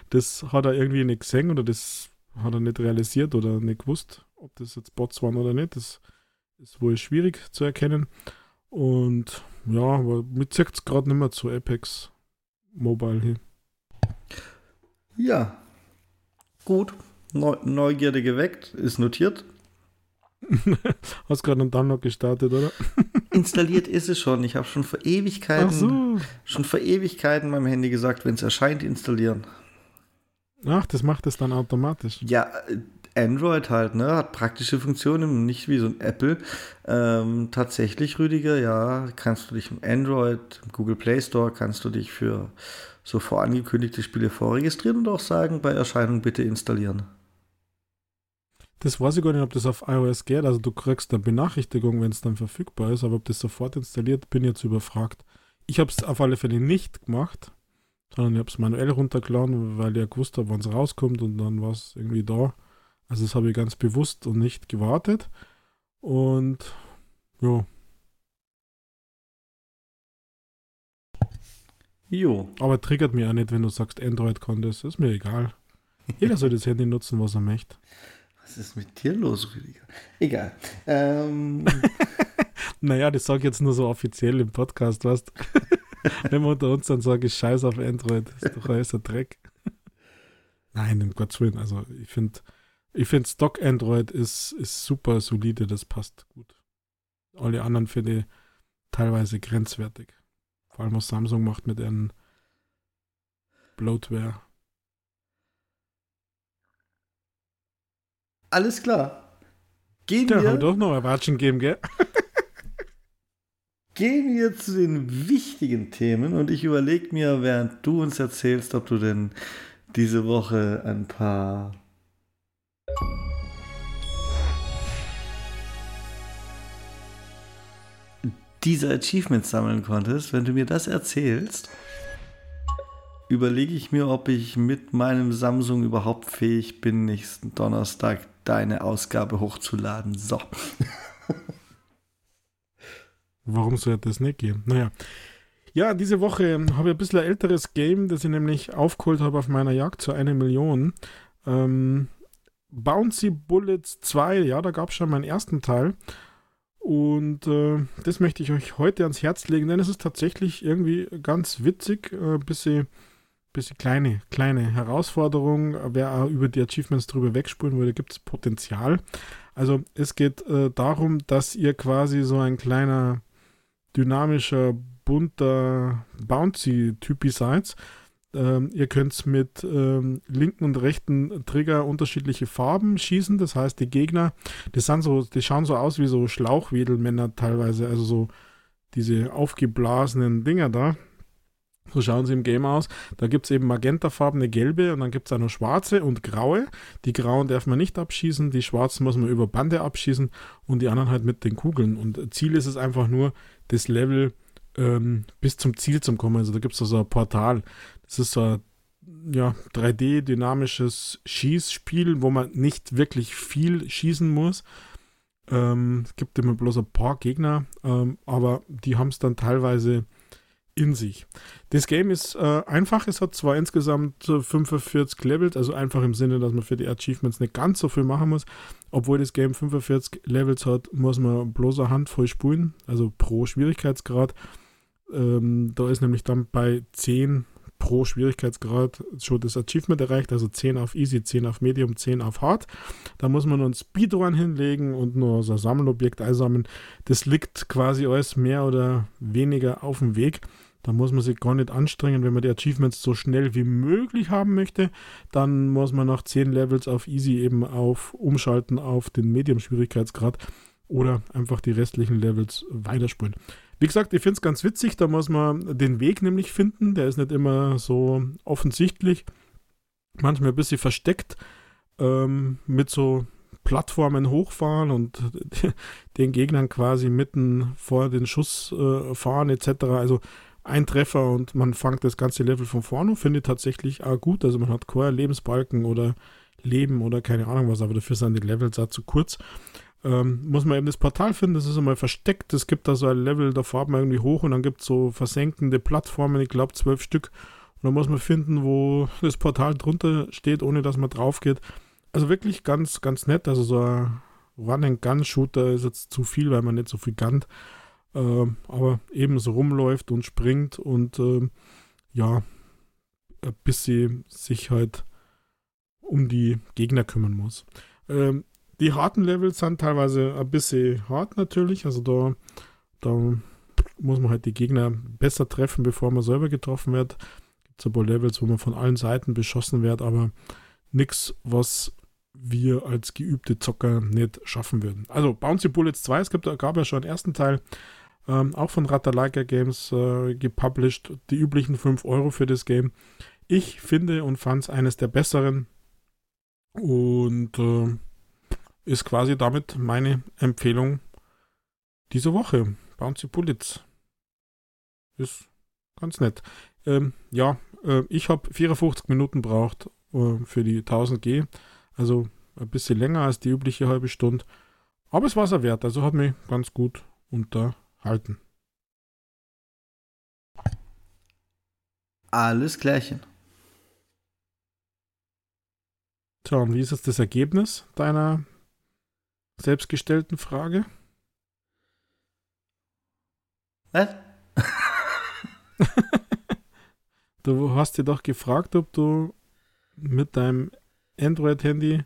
S2: das hat er irgendwie nicht gesehen oder das hat er nicht realisiert oder nicht gewusst, ob das jetzt Bots waren oder nicht. Das ist wohl schwierig zu erkennen. Und ja, aber mit zieht es gerade nicht mehr zu Apex Mobile hin.
S1: Ja, gut. Neugierde geweckt, ist notiert.
S2: Hast gerade einen Download gestartet, oder?
S1: Installiert ist es schon. Ich habe schon vor Ewigkeiten, so. schon vor Ewigkeiten meinem Handy gesagt, wenn es erscheint, installieren.
S2: Ach, das macht es dann automatisch.
S1: Ja, Android halt, ne, hat praktische Funktionen, nicht wie so ein Apple. Ähm, tatsächlich, Rüdiger, ja, kannst du dich im Android, im Google Play Store, kannst du dich für so vorangekündigte Spiele vorregistrieren und auch sagen, bei Erscheinung bitte installieren.
S2: Das weiß ich gar nicht, ob das auf iOS geht. Also du kriegst eine Benachrichtigung, wenn es dann verfügbar ist, aber ob das sofort installiert, bin ich jetzt überfragt. Ich habe es auf alle Fälle nicht gemacht, sondern ich habe es manuell runtergeladen, weil ich ja gewusst habe, wann es rauskommt und dann war es irgendwie da. Also das habe ich ganz bewusst und nicht gewartet. Und ja. Jo. Aber triggert mich auch nicht, wenn du sagst, Android kann das. Ist mir egal. Jeder soll das Handy nutzen, was er möchte.
S1: Was ist mit dir los, Rüdiger? Egal. Ähm.
S2: naja, das sage ich jetzt nur so offiziell im Podcast, weißt Wenn wir unter uns dann sagen, ich scheiß auf Android, das ist doch alles ein Dreck. Nein, um Gottes Willen. Also ich finde, ich finde Stock Android ist, ist super solide, das passt gut. Alle anderen finde ich teilweise grenzwertig. Vor allem was Samsung macht mit ihren Bloatware.
S1: Alles klar.
S2: Gehen Der wir. doch noch Erwatschen geben, gell?
S1: Gehen wir zu den wichtigen Themen und ich überlege mir, während du uns erzählst, ob du denn diese Woche ein paar diese Achievements sammeln konntest. Wenn du mir das erzählst, überlege ich mir, ob ich mit meinem Samsung überhaupt fähig bin, nächsten Donnerstag deine Ausgabe hochzuladen. So.
S2: Warum sollte das nicht gehen? Naja. Ja, diese Woche habe ich ein bisschen ein älteres Game, das ich nämlich aufgeholt habe auf meiner Jagd zu einer Million. Ähm, Bouncy Bullets 2, ja, da gab es schon meinen ersten Teil. Und äh, das möchte ich euch heute ans Herz legen, denn es ist tatsächlich irgendwie ganz witzig, äh, bisschen, bisschen kleine, kleine Herausforderung. Wer auch über die Achievements drüber wegspulen würde, gibt es Potenzial. Also es geht äh, darum, dass ihr quasi so ein kleiner, dynamischer, bunter Bouncy-Typi seid ähm, ihr könnt mit ähm, linken und rechten Trigger unterschiedliche Farben schießen. Das heißt, die Gegner, die, sind so, die schauen so aus wie so Schlauchwedelmänner teilweise, also so diese aufgeblasenen Dinger da. So schauen sie im Game aus. Da gibt es eben magentafarbene, gelbe und dann gibt es auch noch schwarze und graue. Die grauen darf man nicht abschießen, die schwarzen muss man über Bande abschießen und die anderen halt mit den Kugeln. Und Ziel ist es einfach nur, das Level ähm, bis zum Ziel zu kommen. Also da gibt es so ein Portal. Es ist so ein ja, 3D-dynamisches Schießspiel, wo man nicht wirklich viel schießen muss. Ähm, es gibt immer bloß ein paar Gegner, ähm, aber die haben es dann teilweise in sich. Das Game ist äh, einfach, es hat zwar insgesamt 45 Levels, also einfach im Sinne, dass man für die Achievements nicht ganz so viel machen muss. Obwohl das Game 45 Levels hat, muss man bloß eine Handvoll spulen, also pro Schwierigkeitsgrad. Ähm, da ist nämlich dann bei 10 pro Schwierigkeitsgrad schon das Achievement erreicht, also 10 auf Easy, 10 auf Medium, 10 auf Hard. Da muss man einen Speedrun hinlegen und nur so ein Sammelobjekt einsammeln. Das liegt quasi alles mehr oder weniger auf dem Weg. Da muss man sich gar nicht anstrengen, wenn man die Achievements so schnell wie möglich haben möchte. Dann muss man nach 10 Levels auf Easy eben auf umschalten auf den Medium-Schwierigkeitsgrad oder einfach die restlichen Levels weiterspulen. Wie gesagt, ich finde es ganz witzig, da muss man den Weg nämlich finden. Der ist nicht immer so offensichtlich. Manchmal ein bisschen versteckt. Ähm, mit so Plattformen hochfahren und den Gegnern quasi mitten vor den Schuss äh, fahren etc. Also ein Treffer und man fängt das ganze Level von vorne und finde tatsächlich auch gut. Also man hat keine Lebensbalken oder Leben oder keine Ahnung was, aber dafür sind die Levels auch zu kurz ähm, muss man eben das Portal finden, das ist einmal versteckt. Es gibt da so ein Level, da fahrt man irgendwie hoch und dann gibt es so versenkende Plattformen, ich glaube zwölf Stück. Und dann muss man finden, wo das Portal drunter steht, ohne dass man drauf geht. Also wirklich ganz, ganz nett. Also so ein Run-and-Gun-Shooter ist jetzt zu viel, weil man nicht so viel gunnt. Ähm, aber eben so rumläuft und springt und ähm, ja, bis sie sich halt um die Gegner kümmern muss. Ähm, die harten Levels sind teilweise ein bisschen hart natürlich. Also da, da muss man halt die Gegner besser treffen, bevor man selber getroffen wird. Gibt ein paar Levels, wo man von allen Seiten beschossen wird, aber nichts, was wir als geübte Zocker nicht schaffen würden. Also Bouncy Bullets 2, es gibt, gab ja schon einen ersten Teil, ähm, auch von Ratalaika Games äh, gepublished, die üblichen 5 Euro für das Game. Ich finde und fand es eines der besseren und äh, ist quasi damit meine Empfehlung diese Woche. Bouncy Bullets. Ist ganz nett. Ähm, ja, äh, ich habe 54 Minuten braucht äh, für die 1000 G. Also ein bisschen länger als die übliche halbe Stunde. Aber es war es wert. Also hat mich ganz gut unterhalten.
S1: Alles klärchen.
S2: Tja, und wie ist jetzt das Ergebnis deiner selbstgestellten Frage?
S1: Was?
S2: du hast dir doch gefragt, ob du mit deinem Android-Handy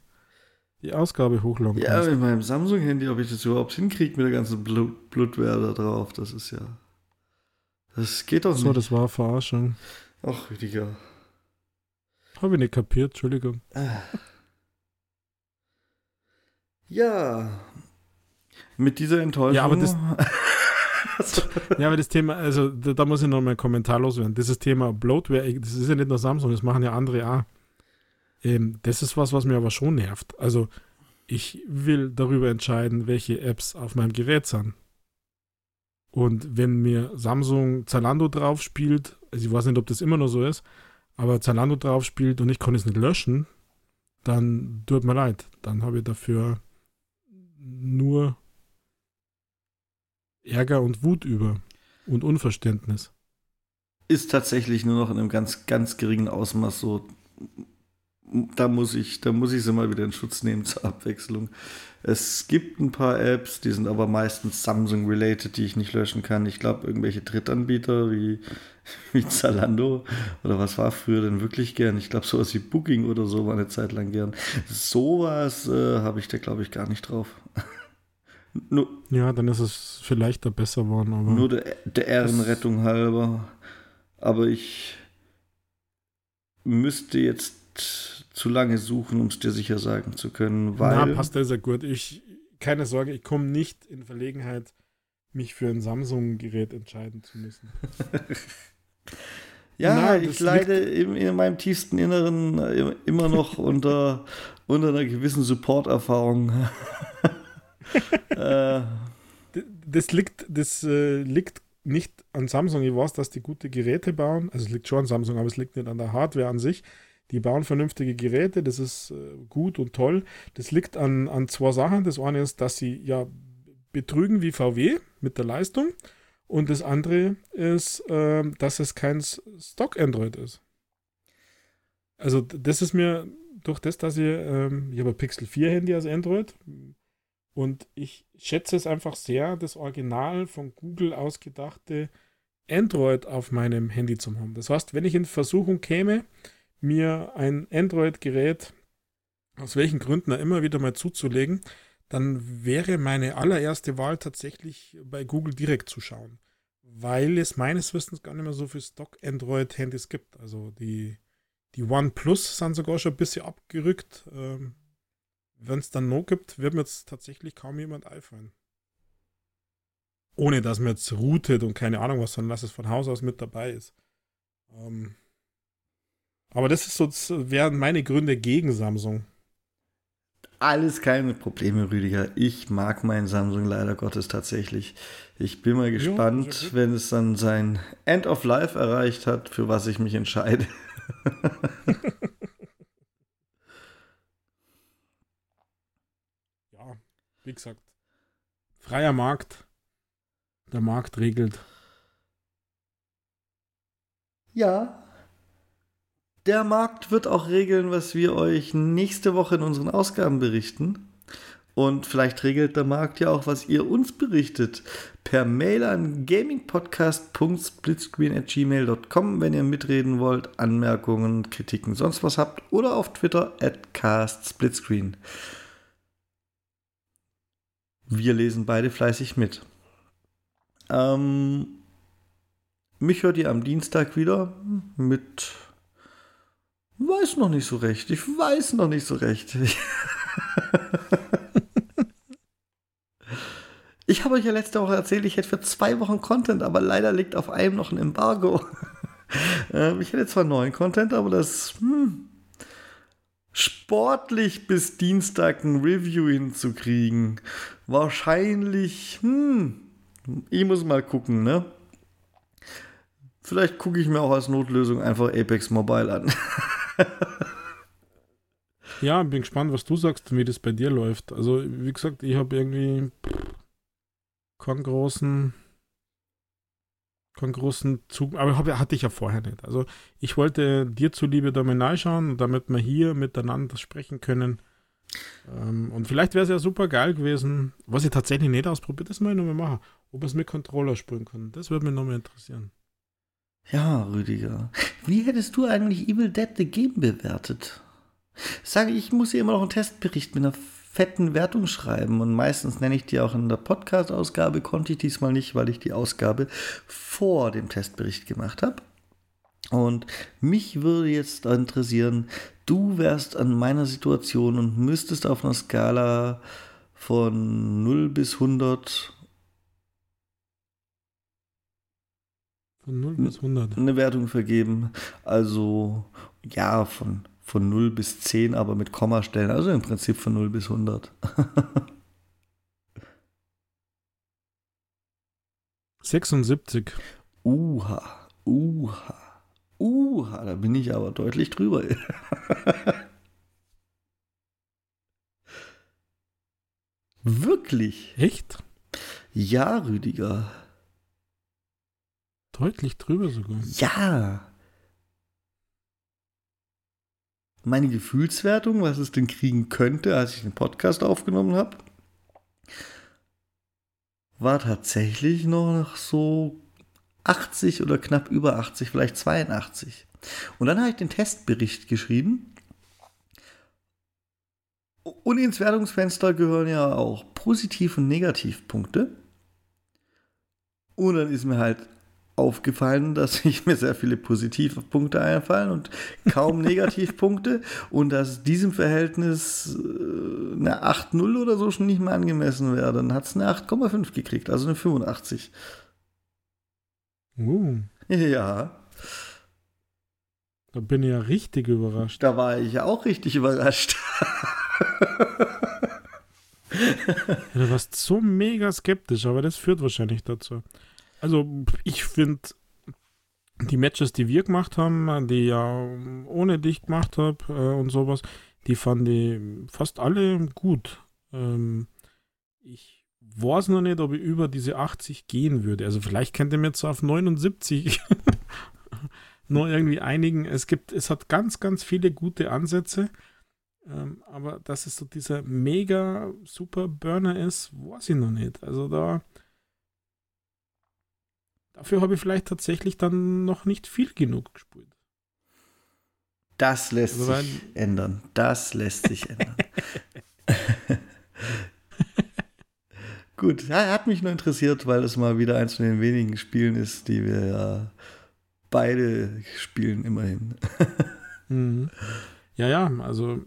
S2: die Ausgabe hochladen
S1: ja, kannst. Ja, mit meinem Samsung-Handy, ob ich das überhaupt hinkriege mit der ganzen Blut Blutware da drauf. Das ist ja. Das geht doch
S2: so, nicht. So, das war Verarschung.
S1: Ach, Rüdiger.
S2: Habe ich nicht kapiert, Entschuldigung.
S1: Ah. Ja. Mit dieser Enttäuschung.
S2: Ja, aber das. ja, aber das Thema, also da, da muss ich noch mal einen Kommentar loswerden. Dieses Thema Bloatware, das ist ja nicht nur Samsung, das machen ja andere auch. Ähm, das ist was, was mir aber schon nervt. Also, ich will darüber entscheiden, welche Apps auf meinem Gerät sind. Und wenn mir Samsung Zalando drauf spielt, also ich weiß nicht, ob das immer noch so ist, aber Zalando drauf spielt und ich kann es nicht löschen, dann tut mir leid. Dann habe ich dafür nur Ärger und Wut über und Unverständnis.
S1: Ist tatsächlich nur noch in einem ganz, ganz geringen Ausmaß so. Da muss ich, da muss ich sie mal wieder in Schutz nehmen zur Abwechslung. Es gibt ein paar Apps, die sind aber meistens Samsung-related, die ich nicht löschen kann. Ich glaube, irgendwelche Drittanbieter wie, wie Zalando oder was war früher denn wirklich gern? Ich glaube, sowas wie Booking oder so war eine Zeit lang gern. Sowas äh, habe ich da, glaube ich, gar nicht drauf.
S2: nur, ja, dann ist es vielleicht da besser geworden. Aber
S1: nur der, der Ehrenrettung halber. Aber ich müsste jetzt zu lange suchen, um es dir sicher sagen zu können, weil. Na,
S2: passt ja gut. Ich, keine Sorge, ich komme nicht in Verlegenheit, mich für ein Samsung-Gerät entscheiden zu müssen.
S1: ja, Na, ich leide in, in, meinem tiefsten Inneren immer noch unter, unter einer gewissen Support-Erfahrung.
S2: äh, das liegt, das äh, liegt nicht an Samsung. Ich weiß, dass die gute Geräte bauen. Also es liegt schon an Samsung, aber es liegt nicht an der Hardware an sich. Die bauen vernünftige Geräte, das ist äh, gut und toll. Das liegt an, an zwei Sachen. Das eine ist, dass sie ja betrügen wie VW mit der Leistung. Und das andere ist, äh, dass es kein Stock-Android ist. Also, das ist mir durch das, dass ich, ähm, ich habe ein Pixel 4 Handy als Android und ich schätze es einfach sehr, das Original von Google ausgedachte Android auf meinem Handy zu haben. Das heißt, wenn ich in Versuchung käme, mir ein Android-Gerät aus welchen Gründen immer wieder mal zuzulegen, dann wäre meine allererste Wahl tatsächlich bei Google direkt zu schauen, weil es meines Wissens gar nicht mehr so viele Stock-Android-Handys gibt. Also die, die OnePlus sind sogar schon ein bisschen abgerückt. Ähm, Wenn es dann noch gibt, wird mir jetzt tatsächlich kaum jemand einfallen. Ohne dass mir jetzt routet und keine Ahnung was, sondern dass es von Haus aus mit dabei ist. Ähm, aber das ist so, wären meine Gründe gegen Samsung.
S1: Alles keine Probleme, Rüdiger. Ich mag meinen Samsung leider Gottes tatsächlich. Ich bin mal gespannt, ja, wenn es dann sein End of Life erreicht hat, für was ich mich entscheide.
S2: ja, wie gesagt, freier Markt. Der Markt regelt.
S1: Ja, der Markt wird auch regeln, was wir euch nächste Woche in unseren Ausgaben berichten. Und vielleicht regelt der Markt ja auch, was ihr uns berichtet. Per Mail an gamingpodcast.splitscreen.gmail.com, wenn ihr mitreden wollt, Anmerkungen, Kritiken, sonst was habt. Oder auf Twitter at castsplitscreen. Wir lesen beide fleißig mit. Ähm, mich hört ihr am Dienstag wieder mit Weiß noch nicht so recht. Ich weiß noch nicht so recht. ich habe euch ja letzte Woche erzählt, ich hätte für zwei Wochen Content, aber leider liegt auf einem noch ein Embargo. Ähm, ich hätte zwar neuen Content, aber das hm, sportlich bis Dienstag ein Review hinzukriegen. Wahrscheinlich, hm, ich muss mal gucken, ne? Vielleicht gucke ich mir auch als Notlösung einfach Apex Mobile an.
S2: ja, bin gespannt, was du sagst, wie das bei dir läuft. Also, wie gesagt, ich habe irgendwie keinen großen, keinen großen Zug, aber hab, hatte ich ja vorher nicht. Also, ich wollte dir zuliebe da mal reinschauen, damit wir hier miteinander sprechen können. Ähm, und vielleicht wäre es ja super geil gewesen, was ich tatsächlich nicht ausprobiert, das mal nochmal machen, ob es mit Controller spielen kann. Das würde mich nochmal interessieren.
S1: Ja, Rüdiger. Wie hättest du eigentlich Evil Dead the Game bewertet? Sage ich, muss hier immer noch einen Testbericht mit einer fetten Wertung schreiben und meistens nenne ich die auch in der Podcast-Ausgabe, konnte ich diesmal nicht, weil ich die Ausgabe vor dem Testbericht gemacht habe. Und mich würde jetzt interessieren, du wärst an meiner Situation und müsstest auf einer Skala von 0 bis 100
S2: Von 0 bis 100.
S1: Eine Wertung vergeben. Also, ja, von, von 0 bis 10, aber mit Kommastellen. Also im Prinzip von 0 bis 100.
S2: Sechsundsiebzig.
S1: Uha, uha, uha, da bin ich aber deutlich drüber. Wirklich?
S2: Echt?
S1: Ja, Rüdiger.
S2: Deutlich drüber sogar.
S1: Ja. meine Gefühlswertung, was es denn kriegen könnte, als ich den Podcast aufgenommen habe, war tatsächlich noch so 80 oder knapp über 80, vielleicht 82. Und dann habe ich den Testbericht geschrieben. Und ins Wertungsfenster gehören ja auch Positiv- und Negativpunkte. Und dann ist mir halt aufgefallen, dass sich mir sehr viele positive Punkte einfallen und kaum Negativpunkte und dass diesem Verhältnis äh, eine 8,0 oder so schon nicht mehr angemessen wäre. Dann hat es eine 8,5 gekriegt, also eine 85.
S2: Uh.
S1: Ja.
S2: Da bin ich ja richtig überrascht.
S1: Da war ich ja auch richtig überrascht.
S2: ja, du warst so mega skeptisch, aber das führt wahrscheinlich dazu. Also, ich finde, die Matches, die wir gemacht haben, die ja ohne dich gemacht habe äh, und sowas, die fand ich fast alle gut. Ähm, ich weiß noch nicht, ob ich über diese 80 gehen würde. Also vielleicht könnte mir jetzt auf 79 nur irgendwie einigen. Es gibt, es hat ganz, ganz viele gute Ansätze. Ähm, aber dass es so dieser mega super Burner ist, weiß ich noch nicht. Also da. Dafür habe ich vielleicht tatsächlich dann noch nicht viel genug gespielt.
S1: Das lässt also sich ändern. Das lässt sich ändern. Gut, ja, hat mich nur interessiert, weil es mal wieder eins von den wenigen Spielen ist, die wir ja beide spielen, immerhin.
S2: mhm. Ja, ja, also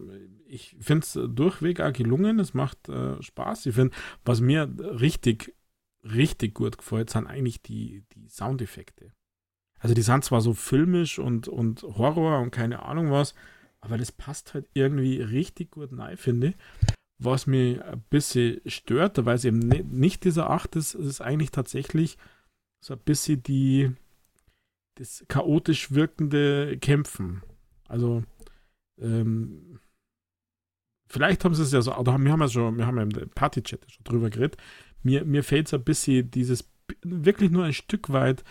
S2: ich finde es durchweg auch gelungen. Es macht äh, Spaß. Ich finde, was mir richtig, richtig gut gefällt, sind eigentlich die, die Soundeffekte. Also die sind zwar so filmisch und, und Horror und keine Ahnung was, aber das passt halt irgendwie richtig gut rein, finde ich. Was mich ein bisschen stört, weil es eben nicht dieser Acht ist, ist eigentlich tatsächlich so ein bisschen die, das chaotisch wirkende Kämpfen. Also ähm, vielleicht haben sie es ja so, oder wir haben ja schon, wir haben ja im Party-Chat schon drüber geredet. Mir, mir fehlt es ein bisschen dieses, wirklich nur ein Stück weit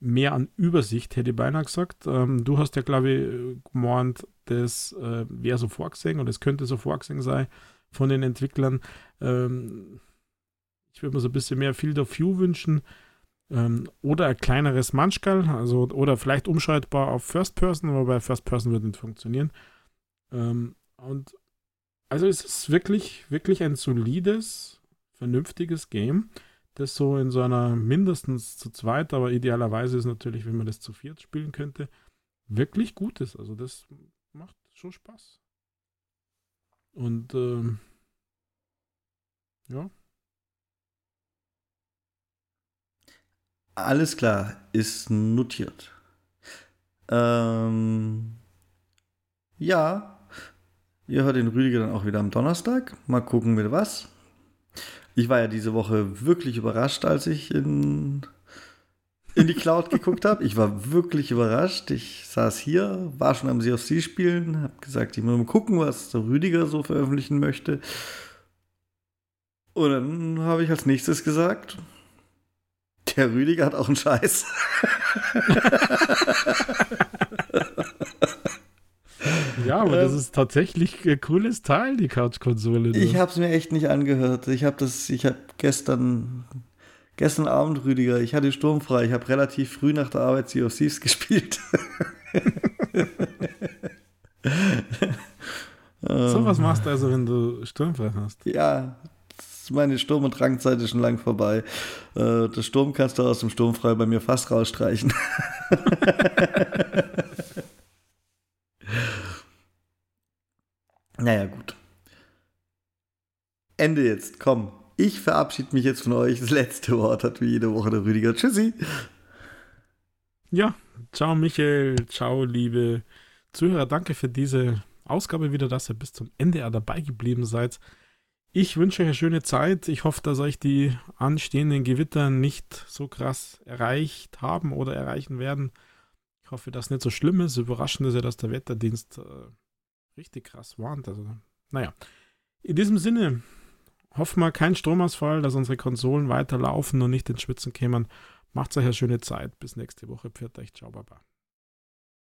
S2: mehr an Übersicht, hätte ich beinahe gesagt. Ähm, du hast ja, glaube ich, gemeint, das äh, wäre so vorgesehen und es könnte so vorgesehen sein von den Entwicklern. Ähm, ich würde mir so ein bisschen mehr Field of View wünschen. Ähm, oder ein kleineres Manchgal, also oder vielleicht umschaltbar auf First Person, aber bei First Person wird nicht funktionieren. Ähm, und also es ist wirklich, wirklich ein solides, vernünftiges Game, das so in so einer mindestens zu zweit, aber idealerweise ist natürlich, wenn man das zu viert spielen könnte, wirklich gut ist. Also das macht schon Spaß. Und ähm, ja.
S1: Alles klar, ist notiert. Ähm, ja, ihr hört den Rüdiger dann auch wieder am Donnerstag. Mal gucken mit was. Ich war ja diese Woche wirklich überrascht, als ich in, in die Cloud geguckt habe. Ich war wirklich überrascht. Ich saß hier, war schon am Sea spielen, habe gesagt, ich muss mal gucken, was der Rüdiger so veröffentlichen möchte. Und dann habe ich als nächstes gesagt, der Rüdiger hat auch einen Scheiß.
S2: Ja, aber ähm, das ist tatsächlich ein cooles Teil, die Couch-Konsole.
S1: Ich habe es mir echt nicht angehört. Ich habe das, ich habe gestern, gestern Abend, Rüdiger, ich hatte sturmfrei. Ich habe relativ früh nach der Arbeit Sea of Thieves gespielt.
S2: so was machst du also, wenn du sturmfrei hast?
S1: Ja, meine Sturm- und Drangzeit ist schon lang vorbei. Äh, das Sturm kannst du aus dem Sturmfrei bei mir fast rausstreichen. Naja, gut. Ende jetzt, komm. Ich verabschiede mich jetzt von euch. Das letzte Wort hat wie jede Woche der Rüdiger. Tschüssi.
S2: Ja, ciao Michael, ciao liebe Zuhörer. Danke für diese Ausgabe wieder, dass ihr bis zum Ende dabei geblieben seid. Ich wünsche euch eine schöne Zeit. Ich hoffe, dass euch die anstehenden Gewitter nicht so krass erreicht haben oder erreichen werden. Ich hoffe, dass es nicht so schlimm ist. Überraschend ist ja, dass der Wetterdienst äh, richtig krass warnt. Also, naja. In diesem Sinne, hoffen wir keinen Stromausfall, dass unsere Konsolen weiterlaufen und nicht ins Schwitzen kämen. Macht euch eine schöne Zeit. Bis nächste Woche. Pfiat euch. Ciao, Baba.